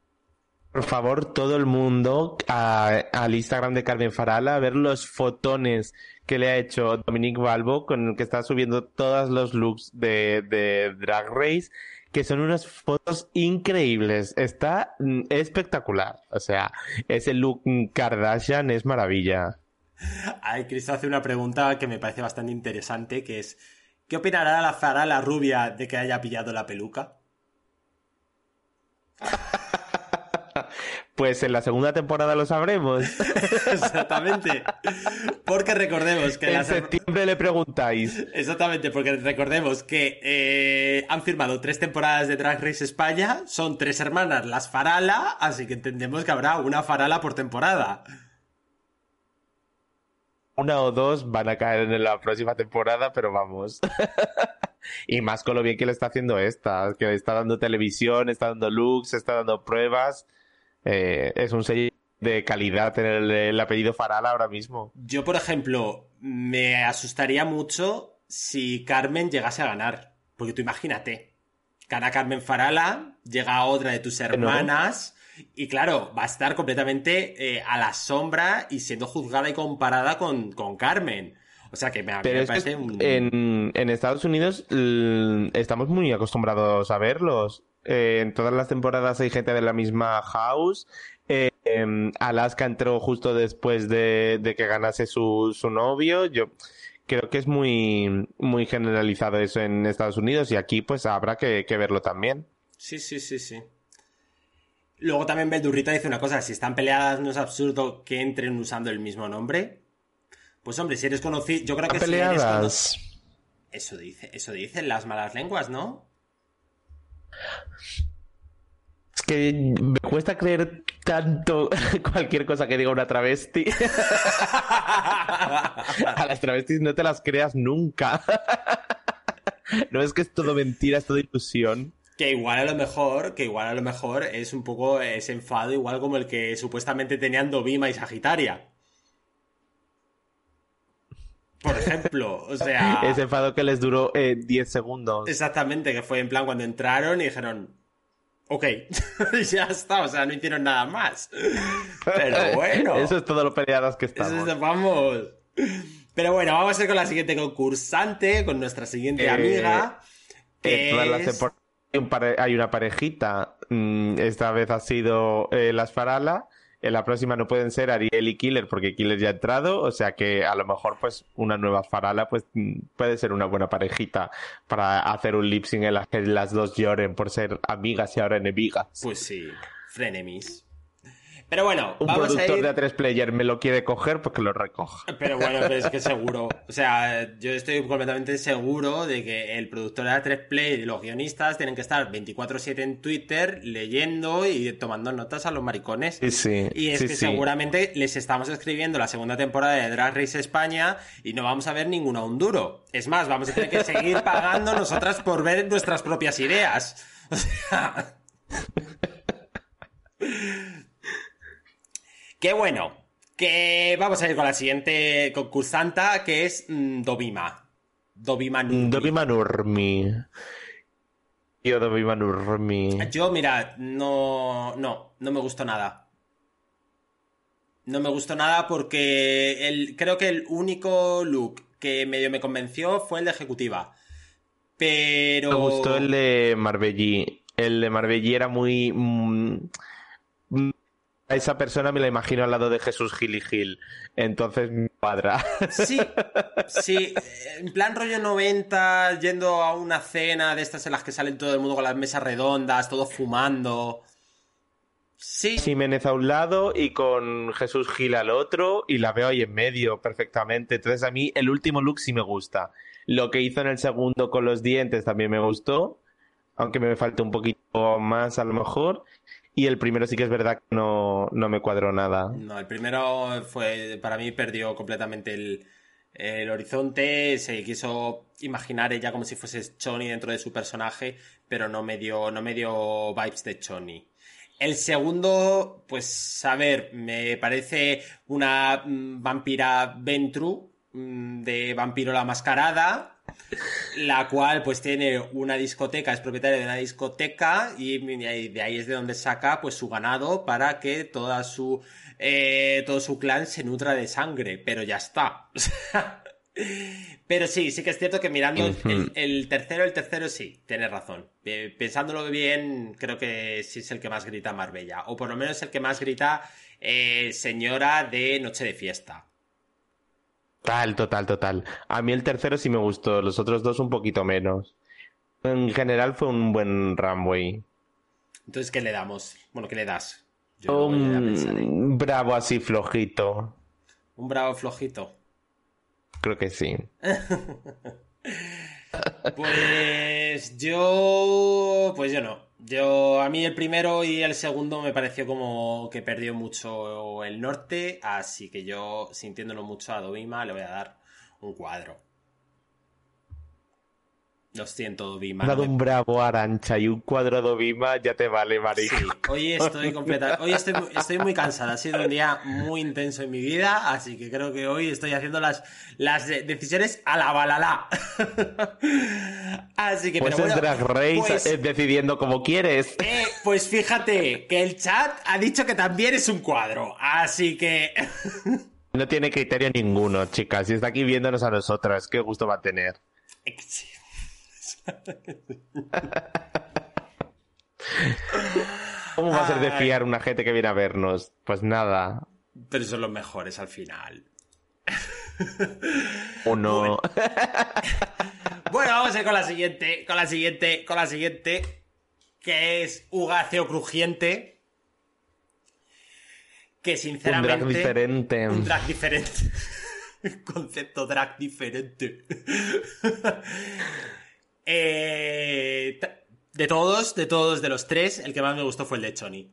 Por favor, todo el mundo al Instagram de Carmen Farala a ver los fotones que le ha hecho Dominique Balbo con el que está subiendo todos los looks de, de Drag Race, que son unas fotos increíbles. Está mm, espectacular. O sea, ese look Kardashian es maravilla. Ay, Cristo hace una pregunta que me parece bastante interesante, que es, ¿qué opinará la Farala rubia de que haya pillado la peluca? Pues en la segunda temporada lo sabremos. Exactamente. Porque recordemos que en septiembre le preguntáis. Exactamente, porque recordemos que eh, han firmado tres temporadas de Drag Race España, son tres hermanas las Farala, así que entendemos que habrá una Farala por temporada. Una o dos van a caer en la próxima temporada, pero vamos. y más con lo bien que le está haciendo esta, que está dando televisión, está dando looks, está dando pruebas. Eh, es un sello de calidad tener el, apellido Farala ahora mismo. Yo, por ejemplo, me asustaría mucho si Carmen llegase a ganar. Porque tú imagínate, gana Carmen Farala, llega otra de tus hermanas. Y claro, va a estar completamente eh, a la sombra y siendo juzgada y comparada con, Carmen. O sea que me, parece un... en, en, Estados Unidos estamos muy acostumbrados a verlos. Eh, en todas las temporadas hay gente de la misma house. Eh, em, Alaska entró justo después de, que ganase su, su, novio. Yo creo que es muy, muy generalizado eso en Estados Unidos y aquí pues habrá que, verlo también. Sí, sí, sí, sí. Luego también Beldurrita dice una cosa, si están peleadas no es absurdo que entren usando el mismo nombre. Pues hombre, si eres conocido, yo creo que peleadas? Eso dice, eso dicen las malas lenguas, ¿no? Es que me cuesta creer tanto cualquier cosa que diga una travesti. A las travestis no te las creas nunca. No es que es todo mentira, es todo ilusión. Que igual a lo mejor, que igual a lo mejor es un poco ese enfado, igual como el que supuestamente tenían Dovima y Sagitaria. Por ejemplo, o sea... Ese enfado que les duró 10 eh, segundos. Exactamente, que fue en plan cuando entraron y dijeron, ok, ya está, o sea, no hicieron nada más. Pero bueno. Eso es todo lo peleadas que estamos. vamos. Pero bueno, vamos a ir con la siguiente concursante, con nuestra siguiente Eh, amiga. Eh, que todas las es- temporadas hay un pare- hay una parejita. mm, esta vez ha sido eh, las Farala. En la próxima no pueden ser Ariel y Killer porque Killer ya ha entrado. O sea que a lo mejor pues una nueva Farala pues mm, puede ser una buena parejita para hacer un lip sync en la que las dos lloren por ser amigas y ahora enemigas. Pues sí, frenemies. Pero bueno, Un vamos a productor ir... de A3 Player me lo quiere coger porque lo recoja. Pero bueno, pero es que seguro. O sea, yo estoy completamente seguro de que el productor de A3 Play y los guionistas tienen que estar 24-7 en Twitter leyendo y tomando notas a los maricones. Sí, sí. Y es sí, que sí. seguramente les estamos escribiendo la segunda temporada de Drag Race España y no vamos a ver ninguna un duro. Es más, vamos a tener que seguir pagando nosotras por ver nuestras propias ideas. O sea. Qué bueno. Que vamos a ir con la siguiente concursanta, que es mm, Dobima. Dobima Nurmi. Dobima Nurmi. Yo Dobima Nurmi. Yo, mira, no, no, no me gustó nada. No me gustó nada porque el, creo que el único look que medio me convenció fue el de ejecutiva. Pero... Me gustó el de Marbellí. El de Marbellí era muy... mm, mm, a esa persona me la imagino al lado de Jesús Gil y Gil. Entonces me cuadra. Sí, sí, en plan rollo 90, yendo a una cena de estas en las que salen todo el mundo con las mesas redondas, todos fumando. Sí, Jiménez a un lado y con Jesús Gil al otro y la veo ahí en medio perfectamente. Entonces a mí el último look sí me gusta. Lo que hizo en el segundo con los dientes también me gustó, aunque me falta un poquito más a lo mejor. Y el primero sí que es verdad que no, no me cuadró nada. No, el primero fue, para mí perdió completamente el, el horizonte, se quiso imaginar ella como si fuese Choni dentro de su personaje, pero no me dio, no me dio vibes de Choni. El segundo, pues, a ver, me parece una mm, vampira Ventru, mm, de vampiro la mascarada, la cual pues tiene una discoteca, es propietaria de una discoteca y de ahí es de donde saca pues su ganado para que toda su eh, todo su clan se nutra de sangre, pero ya está. pero sí, sí que es cierto que mirando el, el- el tercero, el tercero sí, tienes razón. Eh, pensándolo bien, creo que sí es el que más grita Marbella, o por lo menos el que más grita eh, señora de noche de fiesta. Total, total, total. A mí el tercero sí me gustó, los otros dos un poquito menos. En general fue un buen runway. Entonces, ¿qué le damos? Bueno, ¿qué le das? Yo. Un bravo así flojito. Un bravo flojito. Creo que sí. Pues yo. Pues yo no. Yo. A mí el primero y el segundo me pareció como que perdió mucho el norte. Así que yo, sintiéndolo mucho a Dovima, le voy a dar un cuadro. Lo siento, no dado un bravo Arancha y un cuadro de Ovima, ya te vale, marico. Sí, hoy estoy completa, hoy estoy, muy- estoy muy cansada, ha sido un día muy intenso en mi vida, así que creo que hoy estoy haciendo las, las de- decisiones a la balala. Así que, Pues pero es bueno, Drag Race pues, decidiendo como quieres. eh, pues fíjate que el chat ha dicho que también es un cuadro, así que... No tiene criterio ninguno, chicas. Si está aquí viéndonos a nosotras, qué gusto va a tener. Sí. ¿Cómo va a ser de fiar una gente que viene a vernos? Pues nada. Pero son los mejores al final. O no. Bueno, vamos a ir con la siguiente, con la siguiente, con la siguiente, que es Ugaceo Crujiente. Que un sinceramente... drag diferente. Un drag diferente. Concepto drag diferente. Eh, de todos, de todos, de los tres, el que más me gustó fue el de Choni.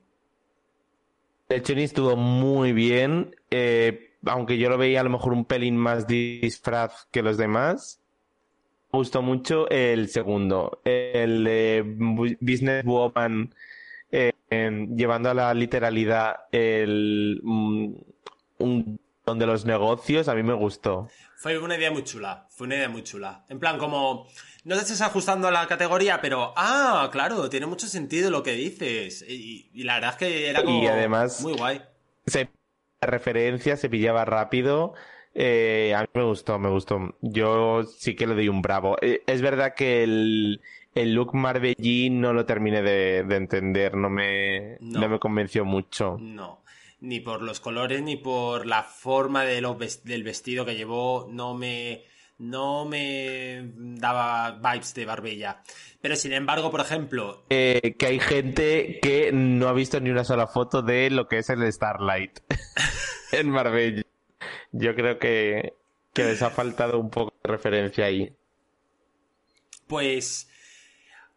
El Choni estuvo muy bien, eh, aunque yo lo veía a lo mejor un pelín más disfraz que los demás. Me gustó mucho el segundo, el de Bu- Business Woman, eh, llevando a la literalidad el mm, un don de los negocios, a mí me gustó. Fue una idea muy chula, fue una idea muy chula. En plan, como, no te estás ajustando a la categoría, pero, ah, claro, tiene mucho sentido lo que dices. Y, y la verdad es que era como Y además- muy guay. Se la referencia se pillaba rápido. Eh, a mí me gustó, me gustó. Yo sí que le doy un bravo. Eh, es verdad que el, el look Marbellí no lo terminé de, de entender, no me, No. no me convenció mucho. No, ni por los colores ni por la forma de los del vestido que llevó, no me, no me daba vibes de Barbella. Pero sin embargo, por ejemplo, Eh, que hay gente que no ha visto ni una sola foto de lo que es el Starlight en Marbella. Yo creo que, que les ha faltado un poco de referencia ahí. pues,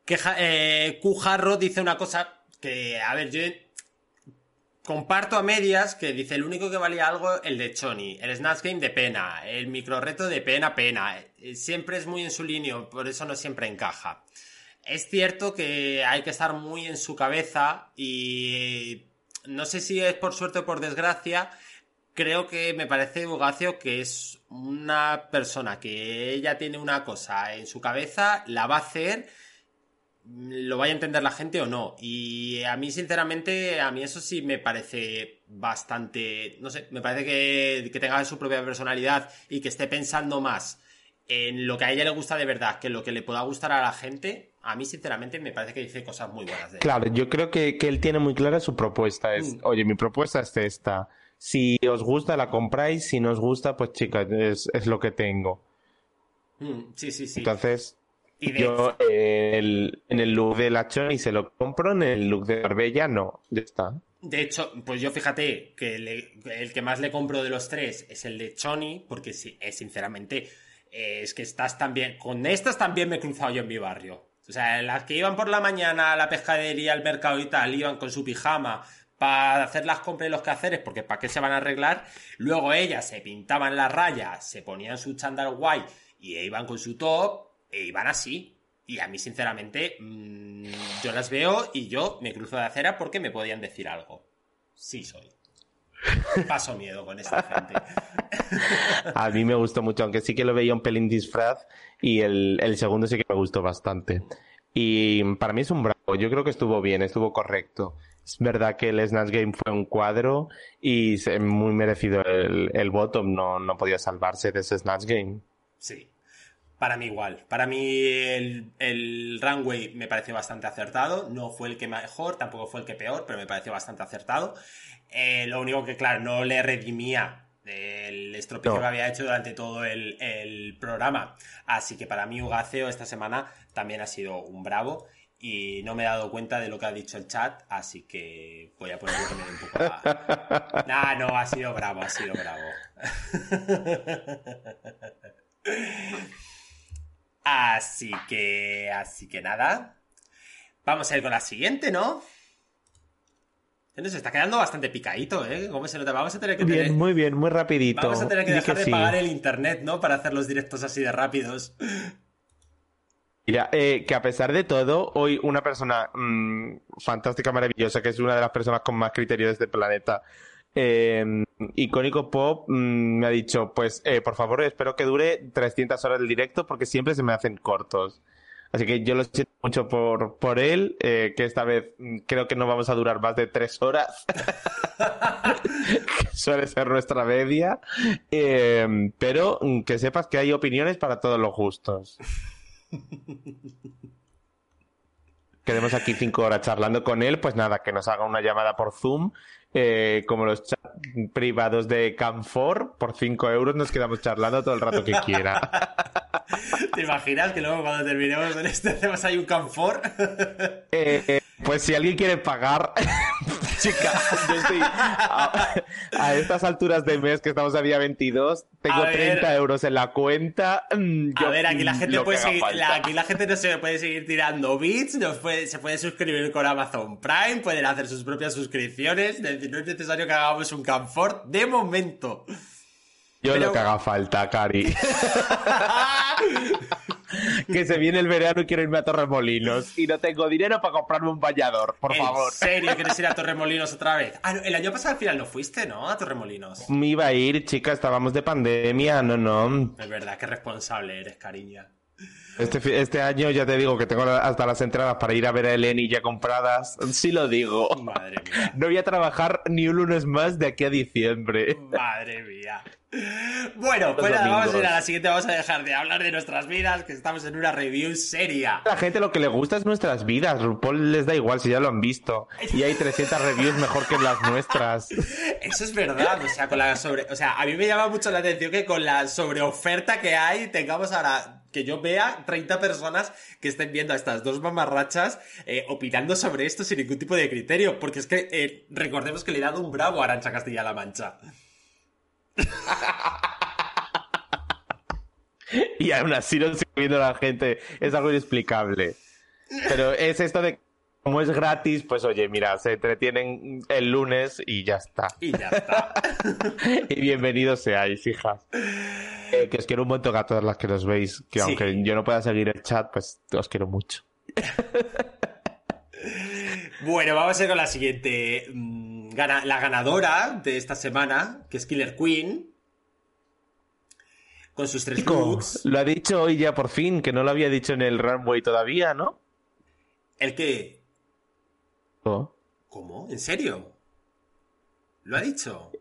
que eh, Q dice una cosa que, a ver, yo comparto a medias que dice el único que valía algo el de Choni, el Snatch Game de pena, el micro reto de pena pena, Eh, siempre es muy en su línea, por eso no siempre encaja. Es cierto que hay que estar muy en su cabeza y no sé si es por suerte o por desgracia, creo que me parece Bugacio que es una persona que ella tiene una cosa en su cabeza, la va a hacer, lo vaya a entender la gente o no. Y a mí, sinceramente, a mí eso sí me parece bastante, no sé, me parece que, que tenga su propia personalidad y que esté pensando más en lo que a ella le gusta de verdad que en lo que le pueda gustar a la gente. A mí, sinceramente, me parece que dice cosas muy buenas de él. Claro, yo creo que, que él tiene muy clara su propuesta. Es, Mm. oye, mi propuesta es esta. Si os gusta, la compráis. Si no os gusta, pues chicas, es, es lo que tengo. Mm, sí, sí, sí. Entonces, Y de yo eh, el- en el look de la Choni se lo compro, en el look de Marbella no. Ya está. De hecho, pues yo fíjate que le- el que más le compro de los tres es el de Choni, porque sí, eh, sinceramente, eh, es que estás también. Con estas también me he cruzado yo en mi barrio. O sea, las que iban por la mañana a la pescadería, al mercado y tal, iban con su pijama para hacer las compras y los quehaceres, porque ¿para qué se van a arreglar? Luego ellas se pintaban las rayas, se ponían su chándal guay y iban con su top e iban así. Y a mí, sinceramente, mm, yo las veo y yo me cruzo de acera porque me podían decir algo. Sí soy. Paso miedo con esta gente. A mí me gustó mucho, aunque sí que lo veía un pelín disfraz y el, el segundo sí que me gustó bastante. Y para mí es un bravo, yo creo que estuvo bien, estuvo correcto. Es verdad que el Snatch Game fue un cuadro y muy merecido el, el bottom, no, no podía salvarse de ese Snatch Game. Sí. Para mí igual. Para mí el, el runway me pareció bastante acertado. No fue el que mejor, tampoco fue el que peor, pero me pareció bastante acertado. Eh, lo único que, claro, no le redimía el estropicio No. que había hecho durante todo el, el programa. Así que para mí Ugaceo esta semana también ha sido un bravo. Y no me he dado cuenta de lo que ha dicho el chat, así que voy a ponerlo dé un poco a... Nah, no, ha sido bravo, ha sido bravo. Así que, así que nada. Vamos a ir con la siguiente, ¿no? Nos está quedando bastante picadito, ¿eh? ¿Cómo se nota? Vamos a tener que tener, Bien, muy bien, muy rapidito. vamos a tener que dejar de sí. pagar el internet, ¿no? Para hacer los directos así de rápidos. Mira, eh, que a pesar de todo, hoy una persona mm, fantástica, maravillosa, que es una de las personas con más criterios de este planeta, eh, icónico pop, mm, me ha dicho, pues, eh, por favor, espero que dure 300 horas el directo porque siempre se me hacen cortos. Así que yo lo siento mucho por, por él, eh, que esta vez mm, creo que no vamos a durar más de tres horas. que suele ser nuestra media. Pero mm, que sepas que hay opiniones para todos los gustos. Quedemos aquí cinco horas charlando con él, pues nada, que nos haga una llamada por Zoom, eh, como los chats privados de Canfor, por cinco euros nos quedamos charlando todo el rato que quiera. ¿Te imaginas que luego cuando terminemos en este hacemos ahí un canfor? Eh, eh, pues si alguien quiere pagar, chica, yo estoy a, a estas alturas de mes que estamos a día 22, tengo A ver. 30 euros en la cuenta. mm, A yo, ver, aquí la gente puede seguir, la- aquí la gente no se puede seguir tirando bits, nos puede- se puede suscribir con Amazon Prime, pueden hacer sus propias suscripciones, es decir, no es necesario que hagamos un confort de momento. Yo pero- lo que haga falta, Cari. que se viene el verano y quiero irme a Torremolinos y no tengo dinero para comprarme un bañador, por ¿En favor. serio quieres ir a Torremolinos otra vez? Ah, no, el año pasado al final no fuiste, ¿no? A Torremolinos. Me iba a ir, chica, estábamos de pandemia, no, no. Es verdad, qué responsable eres, cariña. Este, este año ya te digo que tengo hasta las entradas para ir a ver a Eleni ya compradas. Sí lo digo. Madre mía. No voy a trabajar ni un lunes más de aquí a diciembre. Madre mía. Bueno, pues nada, vamos a ir a la siguiente. Vamos a dejar de hablar de nuestras vidas, que estamos en una review seria. A la gente lo que le gusta es nuestras vidas. RuPaul les da igual si ya lo han visto. Y hay 300 reviews mejor que las nuestras. Eso es verdad. O sea, con la sobre. O sea, a mí me llama mucho la atención que con la sobreoferta que hay, tengamos ahora. Que yo vea 30 personas que estén viendo a estas dos mamarrachas eh, opinando sobre esto sin ningún tipo de criterio. Porque es que eh, recordemos que le he dado un bravo a Arancha Castilla-La Mancha. Y aún así no sigue viendo la gente. Es algo inexplicable. Pero es esto de como es gratis, pues oye, mira, se entretienen el lunes y ya está. Y ya está. y bienvenidos seáis, hijas. Eh, que os quiero un montón a todas las que nos veis. Que Sí. aunque yo no pueda seguir el chat, pues os quiero mucho. Bueno, vamos a ir con la siguiente. Gana- la ganadora de esta semana, que es Killer Queen. Con sus tres Chico, looks. lo ha dicho hoy ya por fin, que no lo había dicho en el runway todavía, ¿no? El que. No ¿Cómo? ¿En serio? ¿Lo ha dicho?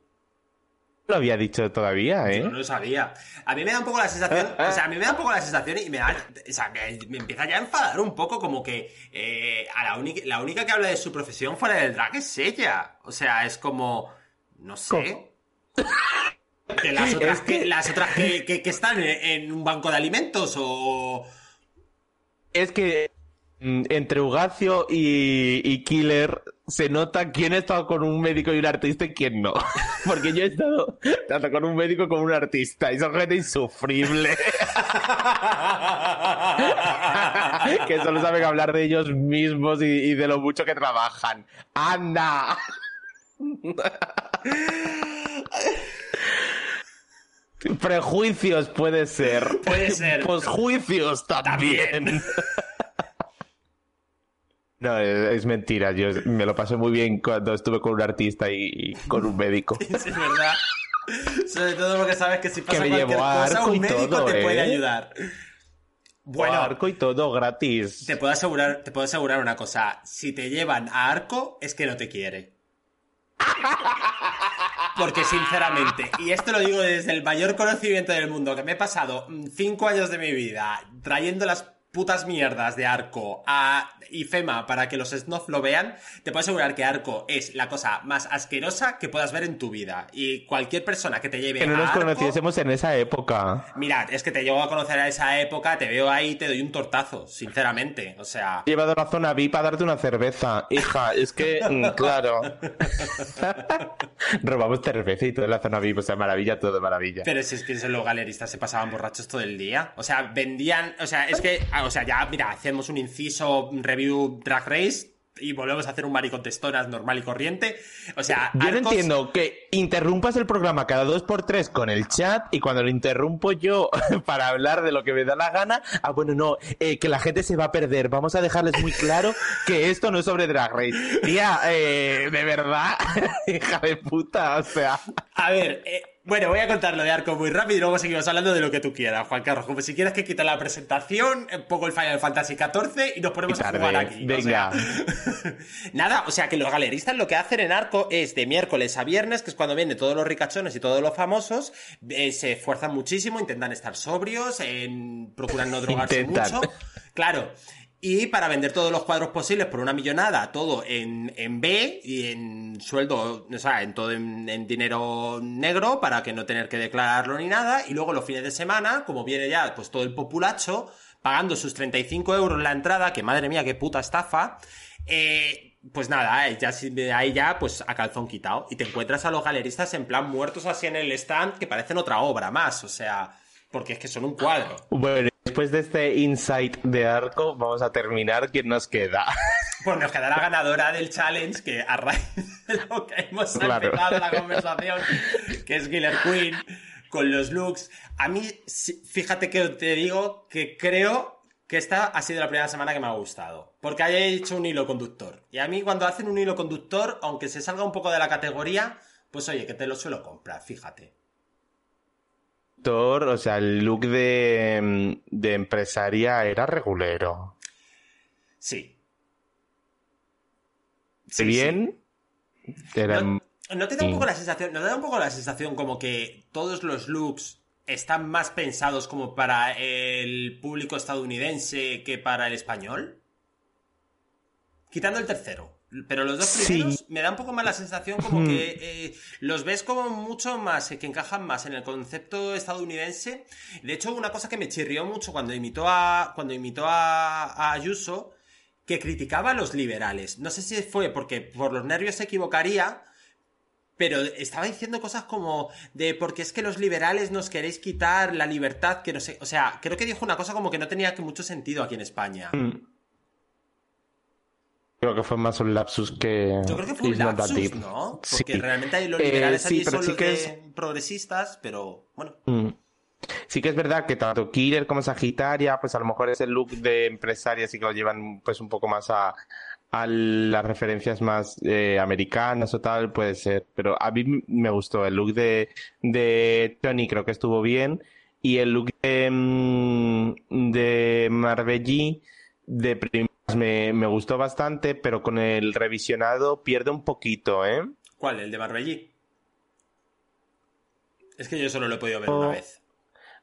Lo había dicho todavía, ¿eh? Yo no lo sabía. A mí me da un poco la sensación. O sea, a mí me da un poco la sensación y me da. O sea, me, me empieza ya a enfadar un poco, como que eh, a la, única, la única que habla de su profesión fuera del drag es ella. O sea, es como. No sé. Que las otras, Es que- que, las otras que, que- que están en, en un banco de alimentos o. Es que entre Ugacio y, y Killer se nota quién ha estado con un médico y un artista y quién no. Porque yo he estado tanto con un médico como un artista y son gente insufrible que solo saben hablar de ellos mismos y, y de lo mucho que trabajan. ¡Anda! Prejuicios puede ser. Puede ser. Posjuicios también. No, es, mentira. Yo me lo pasé muy bien cuando estuve con un artista y, con un médico. Sí, es verdad. Sobre todo porque sabes que si pasa me cualquier llevó cosa, un médico todo, te puede ¿eh? ayudar. Bueno, Bueno, arco y todo gratis. te puedo asegurar, te puedo asegurar una cosa. Si te llevan a Arco, es que no te quiere. Porque sinceramente, y esto lo digo desde el mayor conocimiento del mundo, que me he pasado mm, cinco años de mi vida trayendo las putas mierdas de Arco a IFEMA para que los snuff lo vean, te puedo asegurar que Arco es la cosa más asquerosa que puedas ver en tu vida. Y cualquier persona que te lleve Que no a nos Arco, conociésemos en esa época. Mirad, es que te llego a conocer a esa época, te veo ahí y te doy un tortazo, sinceramente. O sea, He llevado a la zona VIP a darte una cerveza. Hija, es que, mm, claro. Robamos cerveza y todo en la zona VIP. O sea, maravilla, todo maravilla. Pero si es que los galeristas se pasaban borrachos todo el día. O sea, vendían. O sea, es que. O sea, ya, mira, hacemos un inciso review Drag Race y volvemos a hacer un maricón testonas normal y corriente. O sea, Yo no Arcos- entiendo que interrumpas el programa cada dos por tres con el chat y cuando lo interrumpo yo para hablar de lo que me da la gana, ah, bueno, no, eh, que la gente se va a perder. Vamos a dejarles muy claro que esto no es sobre Drag Race. Tía, eh, de verdad, hija de puta, o sea. A ver, eh, bueno, voy a contar lo de Arco muy rápido y luego seguimos hablando de lo que tú quieras, Juan Carlos. Como si quieres que quite la presentación, eh, pongo el Final Fantasy XIV y nos ponemos Y a jugar aquí. o venga. sea. Nada, o sea que los galeristas lo que hacen en Arco es de miércoles a viernes, que es cuando vienen todos los ricachones y todos los famosos, eh, se esfuerzan muchísimo, intentan estar sobrios, en- procuran no drogarse Intentan. mucho. Claro. Y para vender todos los cuadros posibles por una millonada, todo en, en B y en sueldo, o sea, en todo en, dinero negro para que no tener que declararlo ni nada. Y luego los fines de semana, como viene ya pues todo el populacho, pagando sus 35 euros la entrada, que madre mía, qué puta estafa, eh, pues nada, eh, ya, ahí ya pues a calzón quitado. Y te encuentras a los galeristas en plan muertos así en el stand que parecen otra obra más, o sea, porque es que son un cuadro. Bueno, después de este insight de arco, vamos a terminar. ¿Quién nos queda? Pues nos queda la ganadora del challenge, que a raíz de lo que hemos Claro. empezado la conversación, que es Killer Queen, con los looks. A mí, fíjate que te digo que creo que esta ha sido la primera semana que me ha gustado. Porque haya hecho un hilo conductor. Y a mí cuando hacen un hilo conductor, aunque se salga un poco de la categoría, pues oye, que te lo suelo comprar, fíjate. O sea, el look de, de empresaria era regulero. Sí. Sí, bien. Era... ¿No, ¿No te da un poco la sensación, no te da un poco la sensación como que todos los looks están más pensados como para el público estadounidense que para el español? Quitando el tercero. Pero los dos primeros me da un poco más la sensación como que eh, los ves como mucho más, eh, que encajan más en el concepto estadounidense. De hecho, una cosa que me chirrió mucho cuando imitó a, cuando imitó a, a Ayuso, que criticaba a los liberales. No sé si fue porque por los nervios se equivocaría, pero estaba diciendo cosas como de porque es que los liberales nos queréis quitar la libertad, que no sé, o sea, creo que dijo una cosa como que no tenía mucho sentido aquí en España. Mm. Creo que fue más un lapsus que. Yo creo que fue un lapsus, ¿no? Porque realmente hay los liberales eh, son los progresistas, pero bueno. Mm. Sí que es verdad que tanto Killer como Sagitaria, pues a lo mejor es el look de empresaria, sí que lo llevan pues un poco más a, a las referencias más eh, americanas o tal, puede ser. Pero a mí me gustó el look de, de Tony, creo que estuvo bien. Y el look de, mm, de Marbelli, de me, me, gustó bastante, pero con el revisionado pierde un poquito, ¿eh? ¿Cuál? ¿El de Marbellí? Es que yo solo lo he podido ver una oh. vez.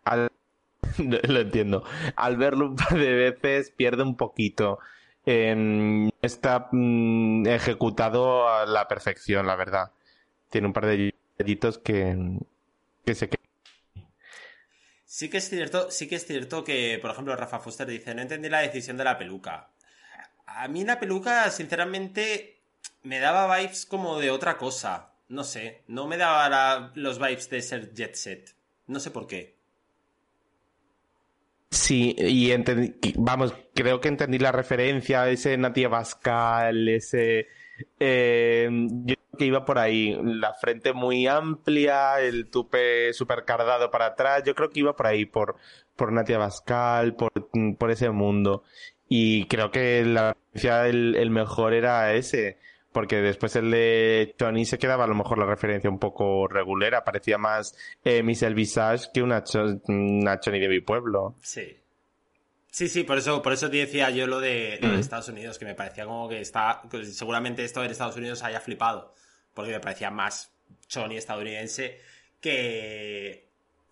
lo entiendo. Al verlo un par de veces pierde un poquito. está mm, ejecutado a la perfección, la verdad. Tiene un par de detallitos que, que se Sí que es cierto, sí que es cierto que, por ejemplo, Rafa Fuster dice, no entendí la decisión de la peluca a mí la peluca, sinceramente, me daba vibes como de otra cosa. No sé, no me daba los vibes de ser jet set. No sé por qué. Sí, y entendí, vamos, creo que entendí la referencia, ese Natia Bascal, ese... Eh, yo creo que iba por ahí, la frente muy amplia, el tupe super cardado para atrás, yo creo que iba por ahí, por, por Natia Bascal, por, por ese mundo. Y creo que la el, el mejor era ese. Porque después el de Tony se quedaba a lo mejor la referencia un poco regulera. Parecía más eh, Michelle Visage que una, una de mi pueblo. Sí. Sí, sí, por eso, por eso te decía yo lo de, mm. Estados Unidos, que me parecía como que está. seguramente esto en Estados Unidos haya flipado. Porque me parecía más Johnny estadounidense que.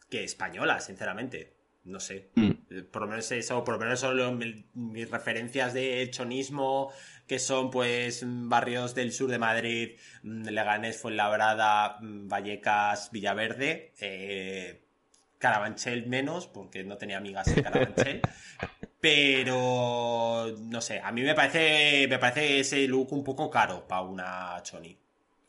que española, sinceramente no sé. Mm. Eh, por lo menos eso, por lo menos son mis referencias de chonismo, que son pues barrios del sur de Madrid, mm, Leganés, Fuenlabrada, mm, Vallecas, Villaverde, eh, Carabanchel menos, porque no tenía amigas en Carabanchel. Pero no sé, a mí me parece, me parece ese look un poco caro para una choni.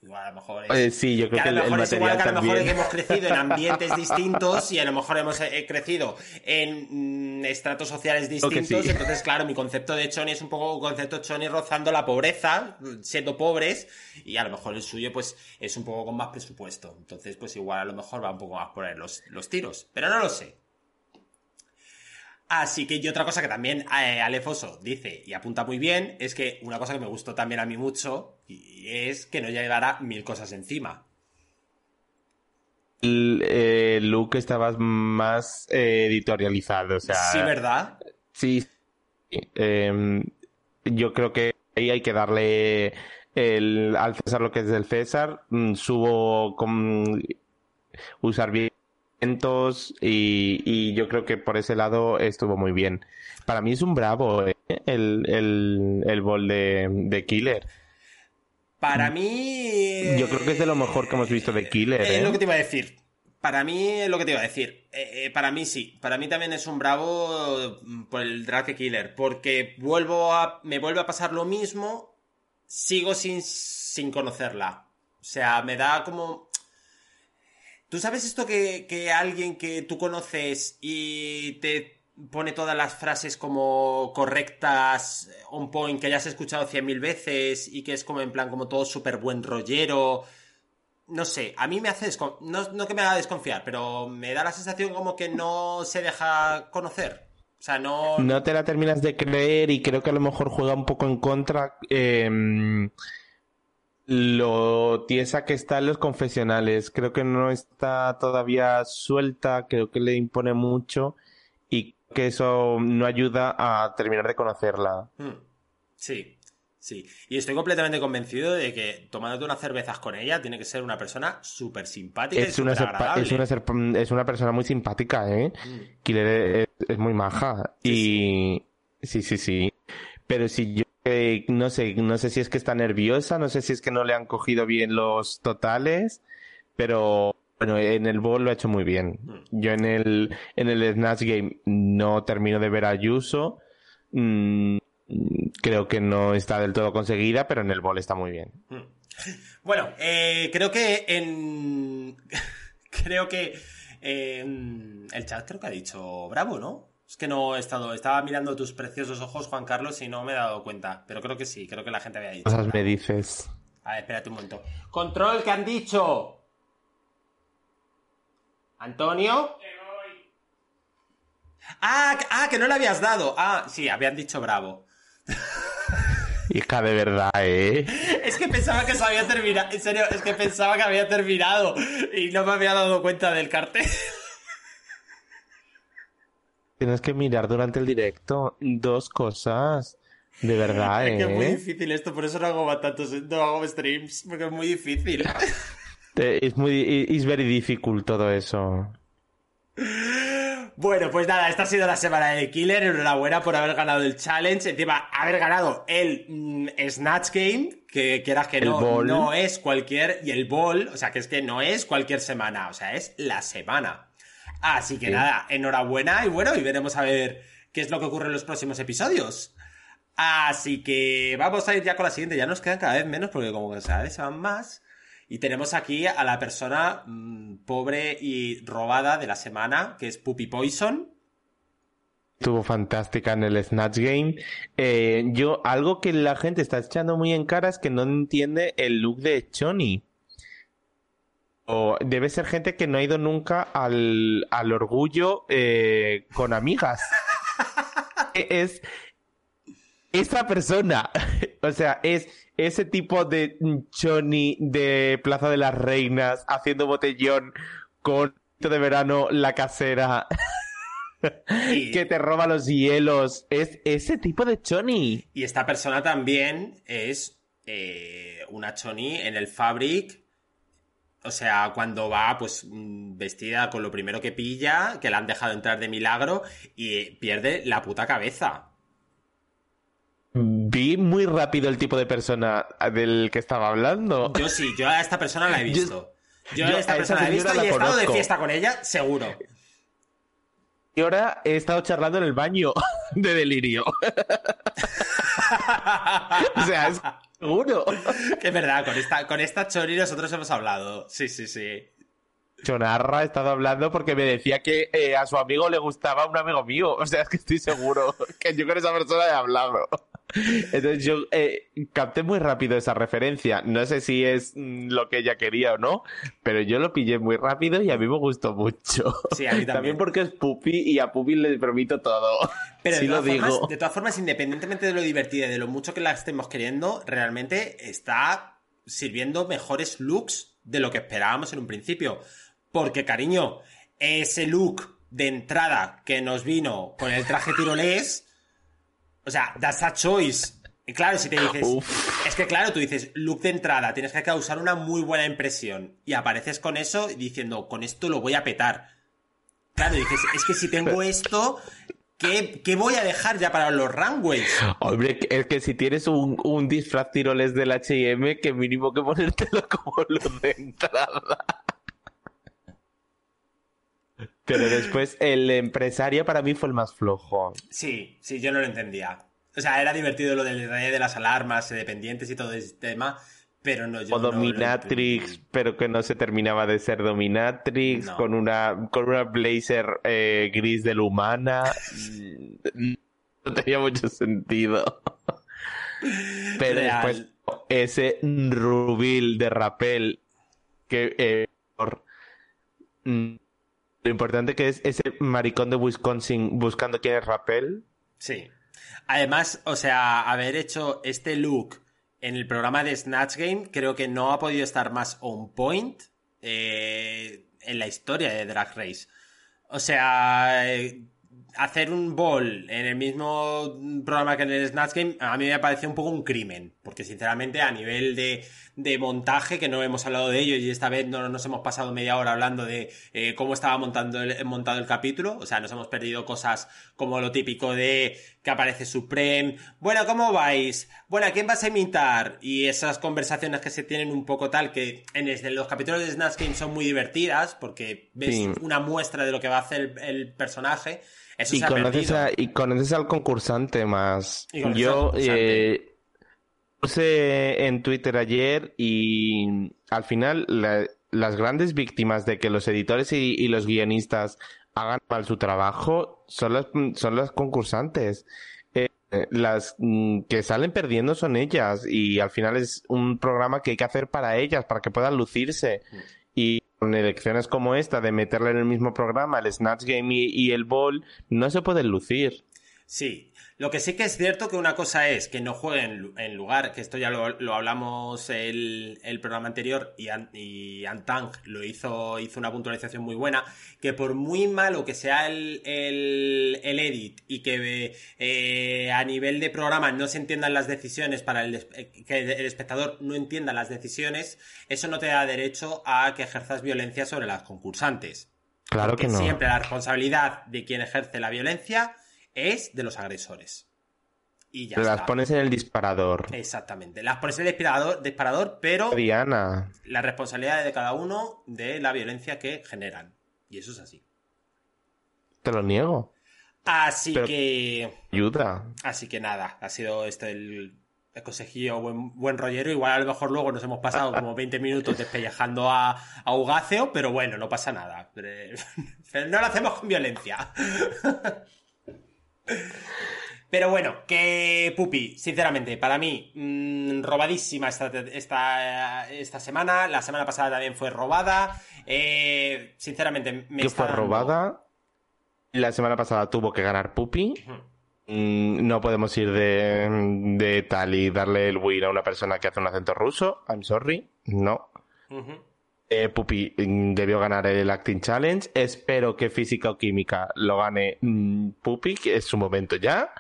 Igual a lo mejor es, sí, yo creo que, a lo mejor es igual que a lo mejor hemos crecido en ambientes distintos y a lo mejor hemos eh, crecido en mm, estratos sociales distintos. Entonces, claro, mi concepto de choni es un poco concepto choni rozando la pobreza, siendo pobres, y a lo mejor el suyo, pues, es un poco con más presupuesto. Entonces, pues igual a lo mejor va un poco más por ahí los, los tiros. Pero no lo sé. Así que y otra cosa que también eh, Alefoso dice y apunta muy bien es que una cosa que me gustó también a mí mucho y es que no llevara mil cosas encima. El eh, look estaba más eh, editorializado, o sea... Sí, ¿verdad? Sí. Em, yo creo que ahí hay que darle el, al César lo que es del César. Mm, subo con usar bien y, y, yo creo que por ese lado estuvo muy bien. Para mí es un bravo ¿eh? el, el, el bol de, de, Killer. Para mí... Yo creo que es de lo mejor que hemos visto de Killer. Es ¿eh? lo que te iba a decir. Para mí es lo que te iba a decir. Eh, para mí sí. Para mí también es un bravo por el Drake Killer. Porque vuelvo a, me vuelve a pasar lo mismo. Sigo sin, sin conocerla. O sea, me da como ¿Tú sabes esto que, alguien que tú conoces y te pone todas las frases como correctas, on point, que hayas escuchado cien mil veces y que es como en plan como todo súper buen rollero? No sé, a mí me hace no, no que me haga desconfiar, pero me da la sensación como que no se deja conocer. O sea, no... No te la terminas de creer y creo que a lo mejor juega un poco en contra. Eh lo tiesa que está en los confesionales. Creo que no está todavía suelta, creo que le impone mucho y que eso no ayuda a terminar de conocerla. Hmm. Sí, sí. Y estoy completamente convencido de que tomándote unas cervezas con ella tiene que ser una persona súper simpática Es y una, agradable. es, una es una persona muy simpática, ¿eh? Mm. Killer es, es muy maja. y sí, sí, sí. Pero si yo no sé, no sé si es que está nerviosa, no sé si es que no le han cogido bien los totales, pero bueno, en el bowl lo ha hecho muy bien. Mm. Yo en el en el Snatch Game no termino de ver a Ayuso. Mm, creo que no está del todo conseguida, pero en el bowl está muy bien. Mm. Bueno, eh, creo que en. creo que. en el chat creo que ha dicho bravo, ¿no? Es que no he estado. Estaba mirando tus preciosos ojos, Juan Carlos, y no me he dado cuenta. Pero creo que sí, creo que la gente había dicho. Cosas me dices. A ver, espérate un momento. Control, ¿qué han dicho? ¿Antonio? Ah, que- ah, que no le habías dado. Ah, sí, habían dicho bravo. Hija de verdad, ¿eh? Es que pensaba que se había terminado. En serio, es que pensaba que había terminado. Y no me había dado cuenta del cartel. Tienes que mirar durante el directo dos cosas. De verdad, Es que es muy ¿eh? difícil esto, por eso no hago tantos no hago streams, porque es muy difícil. Es muy... Es very difficult todo eso. Bueno, pues nada, esta ha sido la semana de Killer. Enhorabuena por haber ganado el challenge. Encima, haber ganado el mm, Snatch Game, que quieras que El no, ball. no es cualquier. Y el Ball, o sea, que es que no es cualquier semana, o sea, es la semana. Así que Sí. nada, enhorabuena y bueno, y veremos a ver qué es lo que ocurre en los próximos episodios. Así que vamos a ir ya con la siguiente. Ya nos quedan cada vez menos porque como que cada vez se van más. Y tenemos aquí a la persona mm, pobre y robada de la semana, que es Puppy Poison. Estuvo fantástica en el Snatch Game. Eh, yo, algo que la gente está echando muy en cara es que no entiende el look de Choni. O debe ser gente que no ha ido nunca al, al orgullo eh, con amigas. es esa persona. o sea, es ese tipo de Choni de Plaza de las Reinas haciendo botellón con de verano la casera Y, que te roba los hielos. Es ese tipo de Choni. y esta persona también es eh, una choni en el fabric. O sea, cuando va pues mm, vestida con lo primero que pilla, que la han dejado entrar de milagro y pierde la puta cabeza. Vi muy rápido el tipo de persona del que estaba hablando. Yo sí, yo a esta persona la he visto. Yo, yo a esta a persona la he visto y he estado de fiesta con ella, seguro. Y ahora he estado charlando en el baño de delirio. o sea, es seguro. que es verdad, con esta, con esta choni nosotros hemos hablado. Sí, sí, sí. Chonarra ha estado hablando porque me decía que eh, a su amigo le gustaba un amigo mío. O sea, es que estoy seguro que yo con esa persona he hablado. Entonces yo eh, capté muy rápido esa referencia. No sé si es mm, lo que ella quería o no, pero yo lo pillé muy rápido y a mí me gustó mucho. Sí, a mí también. porque es Pupi y a Pupi le permito todo. Pero sí de, lo todas digo. formas, de todas formas, independientemente de lo divertida y de lo mucho que la estemos queriendo, realmente está sirviendo mejores looks de lo que esperábamos en un principio. Porque, cariño, ese look de entrada que nos vino con el traje tirolés, o sea, that's a choice. Y claro, si te dices, Uf. es que claro, tú dices, look de entrada, tienes que causar una muy buena impresión. Y apareces con eso diciendo, con esto lo voy a petar. Claro, dices, es que si tengo esto, ¿qué, qué voy a dejar ya para los runways? Hombre, es que si tienes un, un disfraz tiroles del H&M, que mínimo que ponértelo como lo de entrada. Pero después el empresario para mí fue el más flojo. Sí, sí, yo no lo entendía. O sea, era divertido lo del rey de las alarmas, eh, dependientes y todo ese tema, pero no, yo O Dominatrix, pero que no se terminaba de ser Dominatrix, No. con una con una blazer eh, gris de la humana. Mm, no tenía mucho sentido. Pero Real. después ese rubil de rapel que eh, mm, lo importante que es ese maricón de Wisconsin buscando quién es rapel. Sí. Además, o sea, haber hecho este look en el programa de Snatch Game creo que no ha podido estar más on point eh, en la historia de Drag Race. O sea, eh, hacer un ball en el mismo programa que en el Snatch Game a mí me parece un poco un crimen, porque sinceramente a nivel de, de montaje, que no hemos hablado de ello y esta vez no nos hemos pasado media hora hablando de eh, cómo estaba montando el, montado el capítulo, o sea, nos hemos perdido cosas como lo típico de que aparece Supreme, bueno, ¿cómo vais? Bueno, ¿a quién vas a imitar? Y esas conversaciones que se tienen un poco tal, que en los capítulos de Snatch Game son muy divertidas, porque ves una muestra de lo que va a hacer el personaje, y, conoces al concursante más. Yo eh, puse en Twitter ayer y al final las grandes víctimas de que los editores y, los guionistas hagan mal su trabajo son las, son las concursantes. Eh, las mm, que salen perdiendo son ellas y al final es un programa que hay que hacer para ellas, para que puedan lucirse. Con elecciones como esta de meterle en el mismo programa el Snatch Game y, el Ball, no se pueden lucir. Sí, lo que sí que es cierto que una cosa es que no jueguen en lugar, que esto ya lo, hablamos el, el, programa anterior y, y Antang lo hizo, hizo una puntualización muy buena, que por muy malo que sea el, el, el edit y que eh, a nivel de programa no se entiendan las decisiones para el, que el espectador no entienda las decisiones, eso no te da derecho a que ejerzas violencia sobre las concursantes. Claro que no. Siempre la responsabilidad de quien ejerce la violencia es de los agresores. Y ya Las pones en el disparador. Exactamente. Las pones en el disparador, disparador pero. Diana. La responsabilidad es de cada uno de la violencia que generan. Y eso es así. Te lo niego. Así que. Ayuda. Así que nada. Ha sido este el, el consejillo buen, buen rollero. Igual a lo mejor luego nos hemos pasado como 20 minutos despellejando a, a Ugáceo, pero bueno, no pasa nada. no lo hacemos con violencia. Pero bueno, que Pupi, sinceramente, para mí, mm, robadísima esta, esta, esta, semana. La semana pasada también fue robada. Eh, sinceramente, me ¿Qué fue robada? La semana pasada tuvo que ganar Pupi. Mm, no podemos ir de, de, tal y darle el win a una persona que hace un acento ruso. I'm sorry. No. Eh, Pupi mm, debió ganar el Acting Challenge. Espero que física o química lo gane mm, Pupi, que es su momento ya.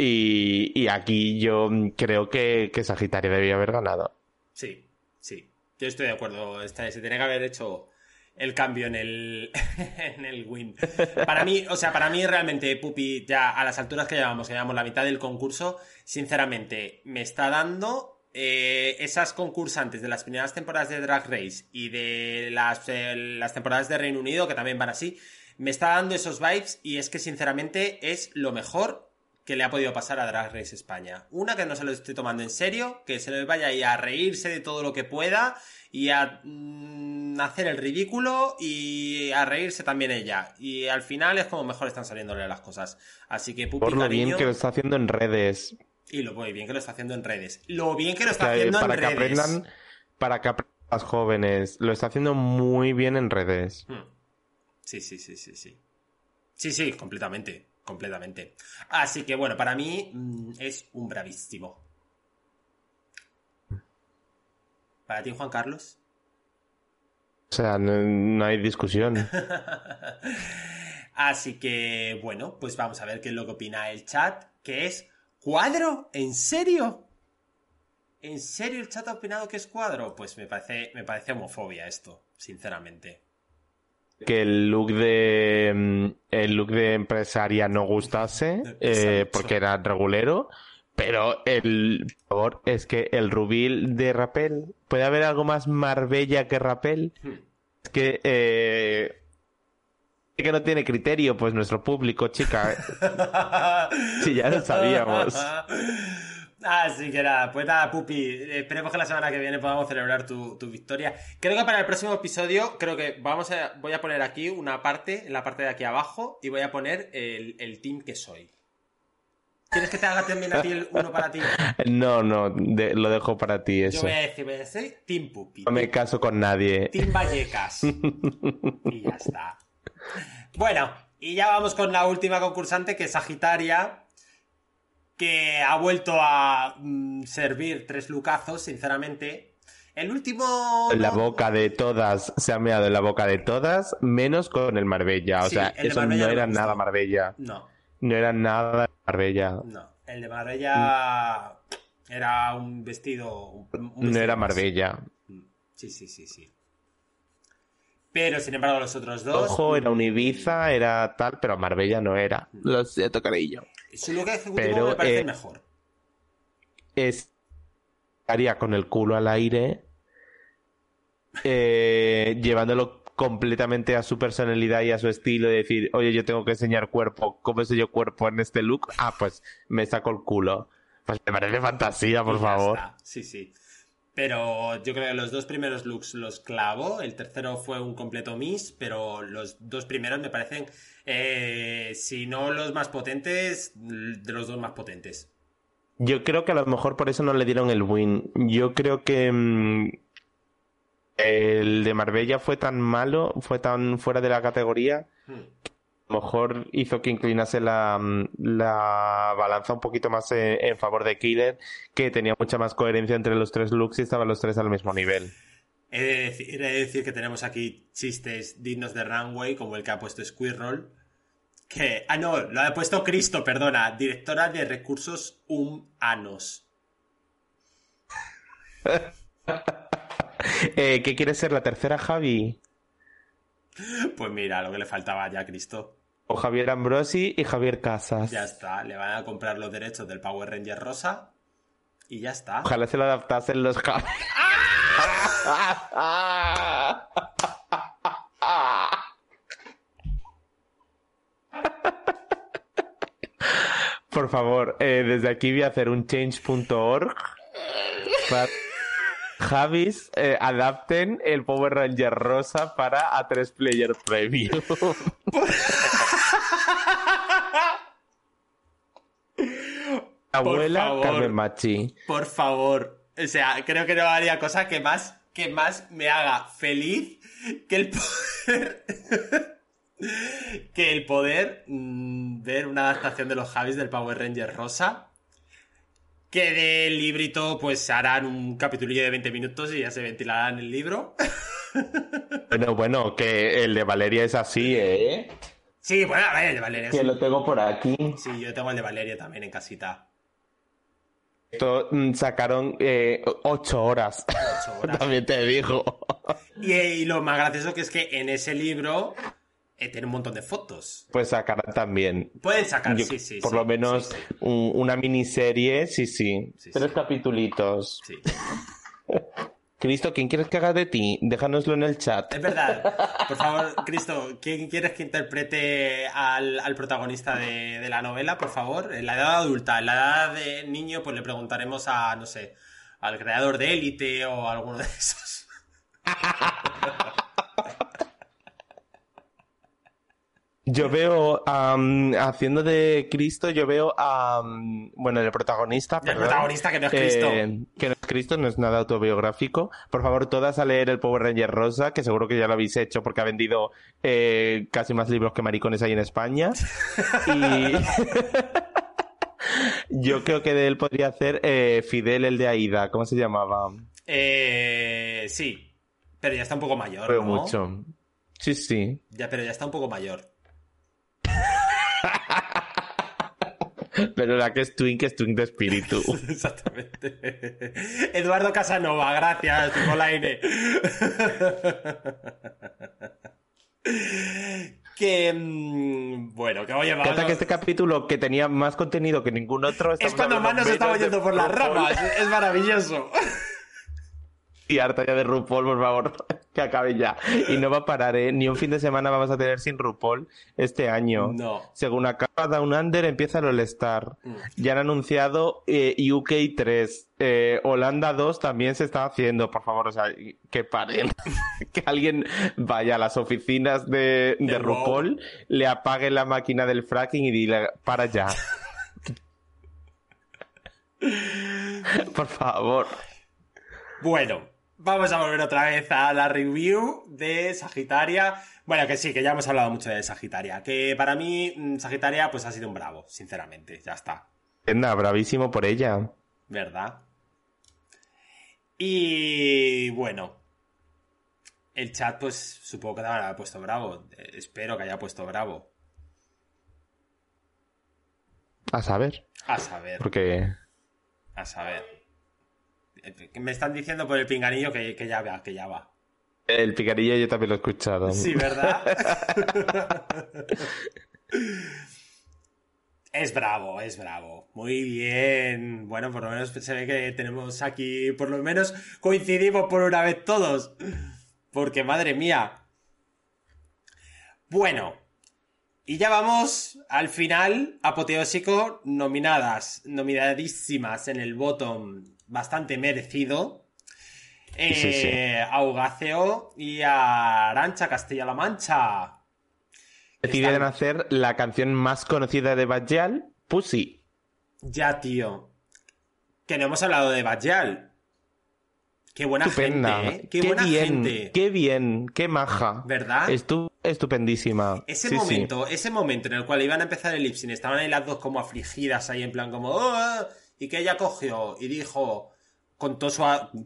Y, aquí yo creo que, Sagitario debía haber ganado. Sí, sí. Yo estoy de acuerdo. se tiene que haber hecho el cambio en el, en el win. Para mí, o sea, para mí realmente Pupi, ya a las alturas que llevamos, que llevamos la mitad del concurso, sinceramente, me está dando eh, esas concursantes de las primeras temporadas de Drag Race y de las, eh, las temporadas de Reino Unido, que también van así, me está dando esos vibes y es que sinceramente es lo mejor que le ha podido pasar a Drag Race España. Una que no se lo esté tomando en serio, que se le vaya a reírse de todo lo que pueda y a mm, hacer el ridículo y a reírse también ella. Y al final es como mejor están saliéndole las cosas. Así que Pupi, Por lo bien que lo está haciendo en redes. Y lo muy bien que lo está haciendo en redes. Lo bien que lo está haciendo en redes. Aprendan, para que aprendan las jóvenes. Lo está haciendo muy bien en redes. Hmm. Sí, sí, sí, sí, sí. Sí, sí, completamente. Completamente. Así que bueno, para mí mm, es un bravísimo. ¿Para ti, Juan Carlos? O sea, no hay discusión. Así que, bueno, pues vamos a ver qué es lo que opina el chat, que es ¿Cuadro? ¿En serio? ¿En serio el chat ha opinado que es cuadro? Pues me parece, me parece homofobia esto, sinceramente. Que el look de mm, el look de empresaria no gustase, eh, porque era regulero. Pero el favor es que el rubil de Rapel, ¿puede haber algo más Marbella que Rapel? Hmm. Es que eh, que no tiene criterio, pues nuestro público, chica. sí, ya lo sabíamos. Así que nada, pues nada, Pupi, esperemos que la semana que viene podamos celebrar tu, victoria. Creo que para el próximo episodio, creo que vamos a, voy a poner aquí una parte, en la parte de aquí abajo, y voy a poner el, team que soy. ¿Quieres que te haga también a ti el uno para ti? No, no, lo dejo para ti eso. Yo voy a decir, voy a decir Team Pupi. No me caso con nadie. Team Vallecas. y ya está. Bueno, y ya vamos con la última concursante, que es Sagitaria. que ha vuelto a mm, servir tres lucazos, sinceramente. El último. En la boca de todas, se ha meado en la boca de todas, menos con el Marbella. O Sí, sea, eso Marbella no era nada Marbella. No, No era nada Marbella. no. El de Marbella era un vestido. un- No era. Marbella. Sí, sí, sí, sí. Pero sin embargo, los otros dos. Ojo, era un Ibiza, era tal, pero Marbella no era. Lo siento, cariño. Su look ejecutivo Pero, me parece eh, mejor. Es. Haría con el culo al aire. eh, llevándolo completamente a su personalidad y a su estilo. Y decir, oye, yo tengo que enseñar cuerpo. ¿Cómo soy yo cuerpo en este look? Ah, pues me saco el culo. Pues me parece fantasía, por Y ya favor. está. Sí, sí. Pero yo creo que los dos primeros looks los clavo. El tercero fue un completo miss, pero los dos primeros me parecen, eh, si no los más potentes, de los dos más potentes. Yo creo que a lo mejor por eso no le dieron el win. Yo creo que mm, el de Marbella fue tan malo, fue tan fuera de la categoría, Hmm. Lo mejor hizo que inclinase la, mm, la balanza un poquito más en, en favor de Killer, que tenía mucha más coherencia entre los tres looks y estaban los tres al mismo nivel. He de, decir, he de decir que tenemos aquí chistes dignos de Runway, como el que ha puesto Squirrel. Que. Ah, no, lo ha puesto Cristo, perdona. Directora de Recursos Humanos. Eh, ¿qué quiere ser la tercera Javi? Pues mira, lo que le faltaba ya a Cristo. O Javier Ambrosi y Javier Casas. Ya está, le van a comprar los derechos del Power Ranger rosa. Y ya está. Ojalá se lo adaptasen los Javi. Por favor, eh, desde aquí voy a hacer un change.org para Javis eh, adapten el Power Ranger rosa para A3 Player Preview. Abuela favor. Carmen Machi. Por favor. O sea, creo que no haría cosa que más, que más me haga feliz que el poder. que el poder mm, ver una adaptación de los Javis del Power Ranger rosa. Que del librito, pues harán un capitulillo de 20 minutos y ya se ventilará en el libro. Bueno, bueno, que el de Valeria es así, ¿eh? Sí, bueno, a ver, el de Valeria. Que Sí, lo tengo por aquí. Sí, yo tengo el de Valeria también en casita. Esto mm, sacaron eh, ocho horas. Ocho horas. También te digo. Y, y lo más gracioso que es que en ese libro eh, tiene un montón de fotos. Pues sacarán también. Pueden sacar, Yo- sí, sí. por sí, lo menos sí, sí, un- una miniserie, sí, sí. Sí, Tres sí. capitulitos. sí. Cristo, ¿quién quieres que haga de ti? Déjanoslo en el chat. Es verdad. Por favor, Cristo, ¿quién quieres que interprete al, al protagonista de, de la novela, por favor? En la edad adulta, en la edad de niño, pues le preguntaremos a, no sé, al creador de Élite o a alguno de esos. Yo veo, haciendo de Cristo, yo veo a, bueno, el protagonista, El protagonista que no es Cristo. eh, que no es Cristo, no es nada autobiográfico. Por favor, todas a leer el Power Ranger Rosa, que seguro que ya lo habéis hecho porque ha vendido eh, casi más libros que maricones hay en España. Y yo creo que de él podría hacer eh, Fidel, el de Aida, ¿cómo se llamaba? Eh, sí, pero ya está un poco mayor, ¿no? mucho. Sí, sí. Ya, pero ya está un poco mayor. Pero la que es Twink es Twink de espíritu. Exactamente. Eduardo Casanova, gracias, Nicolaine. que. mm, Bueno, que oye, vamos. Que este capítulo que tenía más contenido que ningún otro. Es cuando más nos de yendo por las ramas. Es maravilloso. Y harta ya de RuPaul, por favor, que acabe ya. Y no va a parar, ¿eh? Ni un fin de semana vamos a tener sin RuPaul este año. No. Según acaba Down Under, empieza el All-Star. Mm. Ya han anunciado eh, UK 3. Eh, Holanda 2 también se está haciendo, por favor, o sea, que paren. que alguien vaya a las oficinas de, de De RuPaul, le apague la máquina del fracking y dile, para ya. por favor. Bueno, vamos a volver otra vez a la review de Sagitaria. Bueno, que sí, que ya hemos hablado mucho de Sagitaria. Que para mí, mm, Sagitaria, pues ha sido un bravo, sinceramente. Ya está. Estupenda, bravísimo por ella. ¿Verdad? Y bueno. El chat, pues supongo que habrá puesto bravo. Eh, espero que haya puesto bravo. A saber. A saber. Porque. A saber. Me están diciendo por el pinganillo que, que ya va, que ya va. El picarillo yo también lo he escuchado. Sí, ¿verdad? es bravo, es bravo. Muy bien. Bueno, por lo menos se ve que tenemos aquí, por lo menos coincidimos por una vez todos. Porque madre mía. Bueno. Y ya vamos al final, apoteósico, nominadas, nominadísimas en el bottom, bastante merecido. Eh, Sí, sí. A Ugaceo y a Arancha Castilla-La Mancha. Deciden Están- hacer la canción más conocida de Bajal, Pussy. Ya, tío. Que no hemos hablado de Bajal. Qué buena Estupenda. gente, ¿eh? Qué, buena bien, gente. qué bien, qué maja. ¿Verdad? Estu- estupendísima. Ese Sí, momento, ese momento en el cual iban a empezar el lipsing, estaban ahí las dos como afligidas, ahí en plan como, "Oh, ah", y que ella cogió y dijo, con, todo su,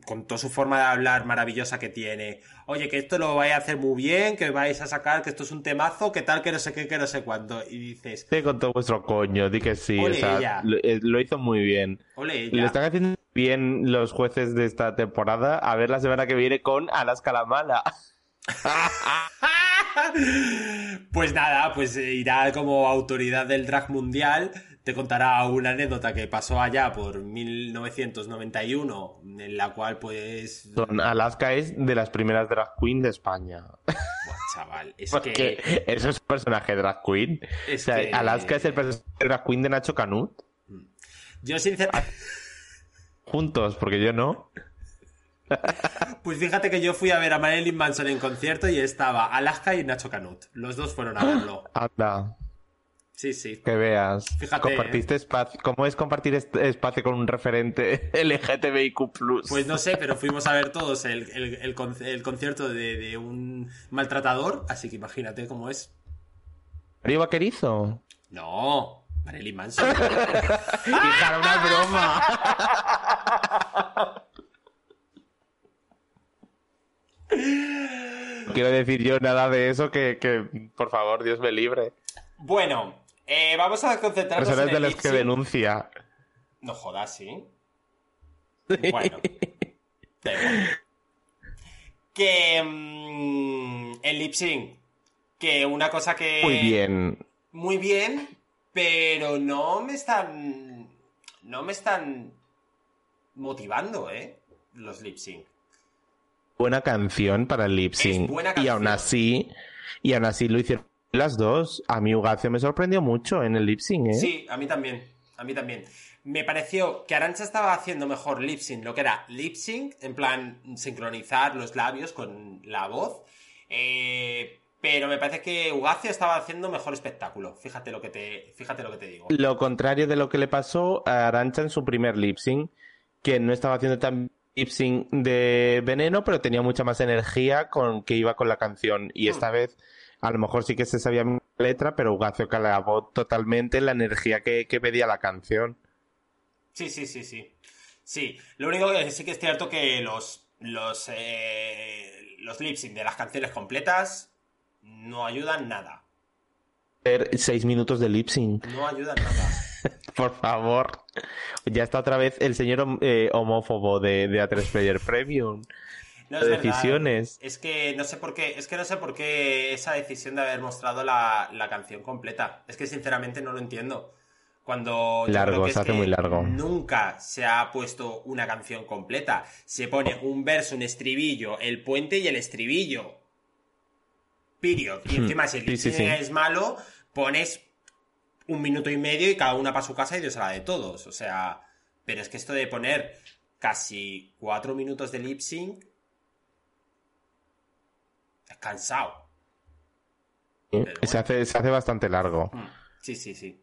con toda su forma de hablar maravillosa que tiene, oye, que esto lo vais a hacer muy bien, que vais a sacar, que esto es un temazo, que tal, que no sé qué, que no sé cuánto. Y dices, Sí, con todo vuestro coño, di que sí. O sea, lo, eh, lo hizo muy bien. ole, Lo están haciendo bien los jueces de esta temporada. A ver la semana que viene con Alaska la Mala. Pues nada, pues irá como autoridad del drag mundial, te contará una anécdota que pasó allá por 1991, en la cual pues... Son- Alaska es de las primeras drag queen de España. Buah, chaval, es Porque que... eso es un personaje drag queen. Es o sea, que- Alaska es el personaje drag queen de Nacho Canut. Yo sinceramente... Juntos, porque yo no. Pues fíjate que yo fui a ver a Marilyn Manson en concierto y estaba Alaska y Nacho Canut. Los dos fueron a verlo. Anda, Sí, sí. que veas. Fíjate, Compartiste espacio. ¿Cómo es compartir espacio con un referente LGTBIQ? Pues no sé, pero fuimos a ver todos el, el- el con- el concierto de, de un maltratador, así que imagínate cómo es. ¿Mario Vaquerizo? No, Marilyn Manson. Hija, una broma. No quiero decir yo nada de eso que, que, por favor, Dios me libre. Bueno, eh, vamos a concentrarnos Personas en de el las que lip-sync. denuncia. No jodas, ¿sí? Bueno. da igual. Que... mm, el lip sync. Que una cosa que... Muy bien. Muy bien, pero no me están... No me están motivando, ¿eh? Los lip sync. Buena canción para el lip sync. Es buena Y aún así, y aún así lo hicieron las dos. A mí Ugacio me sorprendió mucho en el lip sync, ¿eh? Sí, a mí también. A mí también. Me pareció que Arancha estaba haciendo mejor lip sync, lo que era lip sync, en plan sincronizar los labios con la voz. Eh, pero me parece que Ugacio estaba haciendo mejor espectáculo. Fíjate lo que te, fíjate lo que te digo. Lo contrario de lo que le pasó a Arancha en su primer lip sync, que no estaba haciendo tan lip sync de veneno, pero tenía mucha más energía con que iba con la canción. Y esta vez, a lo mejor sí que se sabía la letra, pero Ugacio calabó totalmente la energía que, que pedía la canción. Sí, sí, sí, sí. Sí, lo único que sí que es cierto que los, los, eh, los lip sync de las canciones completas no ayudan nada. Seis minutos de lip sync. No ayudan nada. Por favor. Ya está otra vez el señor eh, homófobo de, de A3 Player Premium. No es verdad. Decisiones. Es que no sé por qué, es que no sé por qué esa decisión de haber mostrado la, la canción completa. Es que sinceramente no lo entiendo. Cuando yo Largo, creo que se es hace que muy largo. Nunca se ha puesto una canción completa. Se pone un verso, un estribillo, el puente y el estribillo. Period. Y encima si el Hmm. Sí, sí, es malo, pones un minuto y medio y cada una para su casa y Dios a la de todos. O sea, pero es que esto de poner casi cuatro minutos de lip sync cansado. Pero Se hace, se hace bastante largo. Mm, Sí, sí, sí.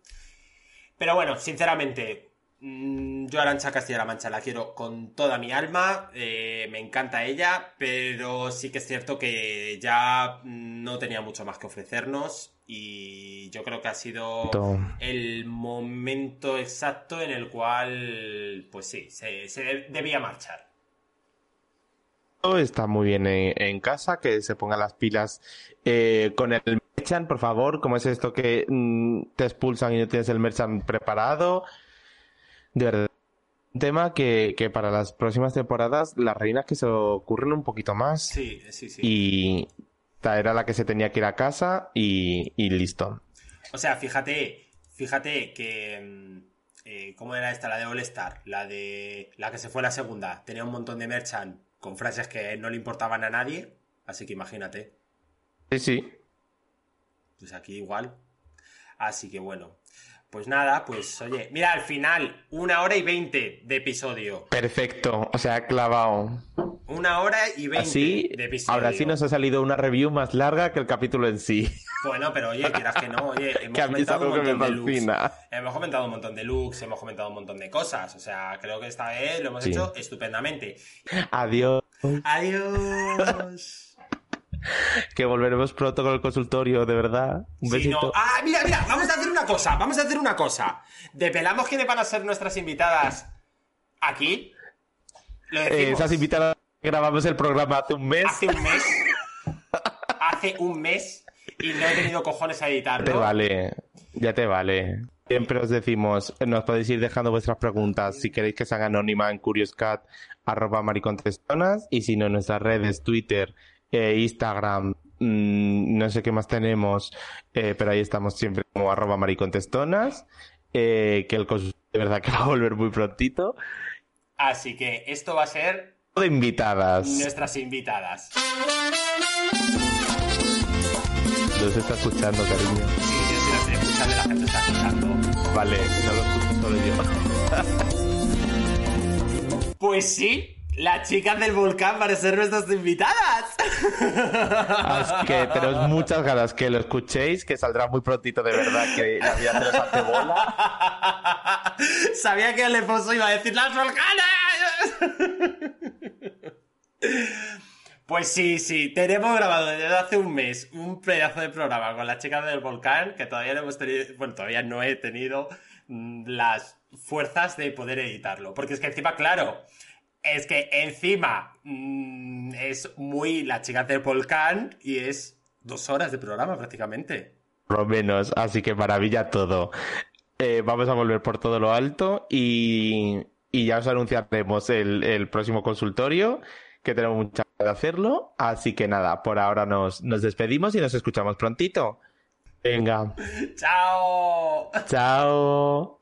Pero bueno, sinceramente, Mm, yo Arancha Castilla-La Mancha la quiero con toda mi alma, eh, me encanta ella, pero sí que es cierto que ya no tenía mucho más que ofrecernos y yo creo que ha sido el momento exacto en el cual, pues sí, se, debía marchar. Está muy bien en, casa, que se ponga las pilas eh, con el merchant, por favor. ¿Cómo es esto que mm, te expulsan y no tienes el merchant preparado? de verdad, un tema que, para las próximas temporadas las reinas que se ocurren un poquito más. Sí, sí, sí. Y era la que se tenía que ir a casa y, listo. O sea, fíjate, fíjate que... Mm, eh, ¿Cómo era esta? La de All Star, la de... La que se fue la segunda. Tenía un montón de merchant con frases que no le importaban a nadie. Así que imagínate. Sí, sí. Pues aquí igual. Así que bueno. Pues nada, pues oye, mira, al final, una hora y veinte de episodio. Perfecto, o sea, clavado. Una hora y veinte de episodio. Ahora sí nos ha salido una review más larga que el capítulo en sí. Bueno, pero oye, quieras que no, oye, hemos comentado un montón de looks. Hemos comentado un montón de looks, hemos comentado un montón de cosas. O sea, creo que esta vez lo hemos hecho estupendamente. Adiós. Adiós. Que volveremos pronto con el consultorio, de verdad. Un besito. Ah, mira, mira, vamos a hacer una cosa, vamos a hacer una cosa. Depelamos quiénes van a ser nuestras invitadas aquí. Eh, esas invitadas grabamos el programa hace un mes. Hace un mes. hace un mes y no he tenido cojones a editarlo. Te vale, ya te vale. Siempre os decimos, nos podéis ir dejando vuestras preguntas si queréis que sean anónima en curioscat arroba maricontestonas y si no en nuestras redes Twitter eh, Instagram, mm, no sé qué más tenemos, eh, pero ahí estamos siempre como arroba maricontestonas, eh, que el de verdad que va a volver muy prontito. Así que esto va a ser... De invitadas. Nuestras invitadas. Los está escuchando, cariño. Sí, yo sí lo estoy escuchando la gente está escuchando. Vale, no lo escucho solo yo. pues sí, las chicas del volcán para ser nuestras invitadas. Es que tenemos muchas ganas que lo escuchéis, que saldrá muy prontito de verdad, que la vida nos hace bola. Sabía que el esposo iba a decir las volcanas. Pues sí, sí, tenemos grabado desde hace un mes un pedazo de programa con las chicas del volcán que todavía no hemos tenido, bueno, todavía no he tenido mm, las fuerzas de poder editarlo. Porque es que encima, claro, es que encima mm, es muy la chica del volcán y es dos horas de programa prácticamente. Por lo menos, así que maravilla todo. Eh, vamos a volver por todo lo alto y, ya os anunciaremos el, próximo consultorio, que tenemos mucha de hacerlo. Así que nada, por ahora nos, nos despedimos y nos escuchamos prontito. Venga. Chao. Chao.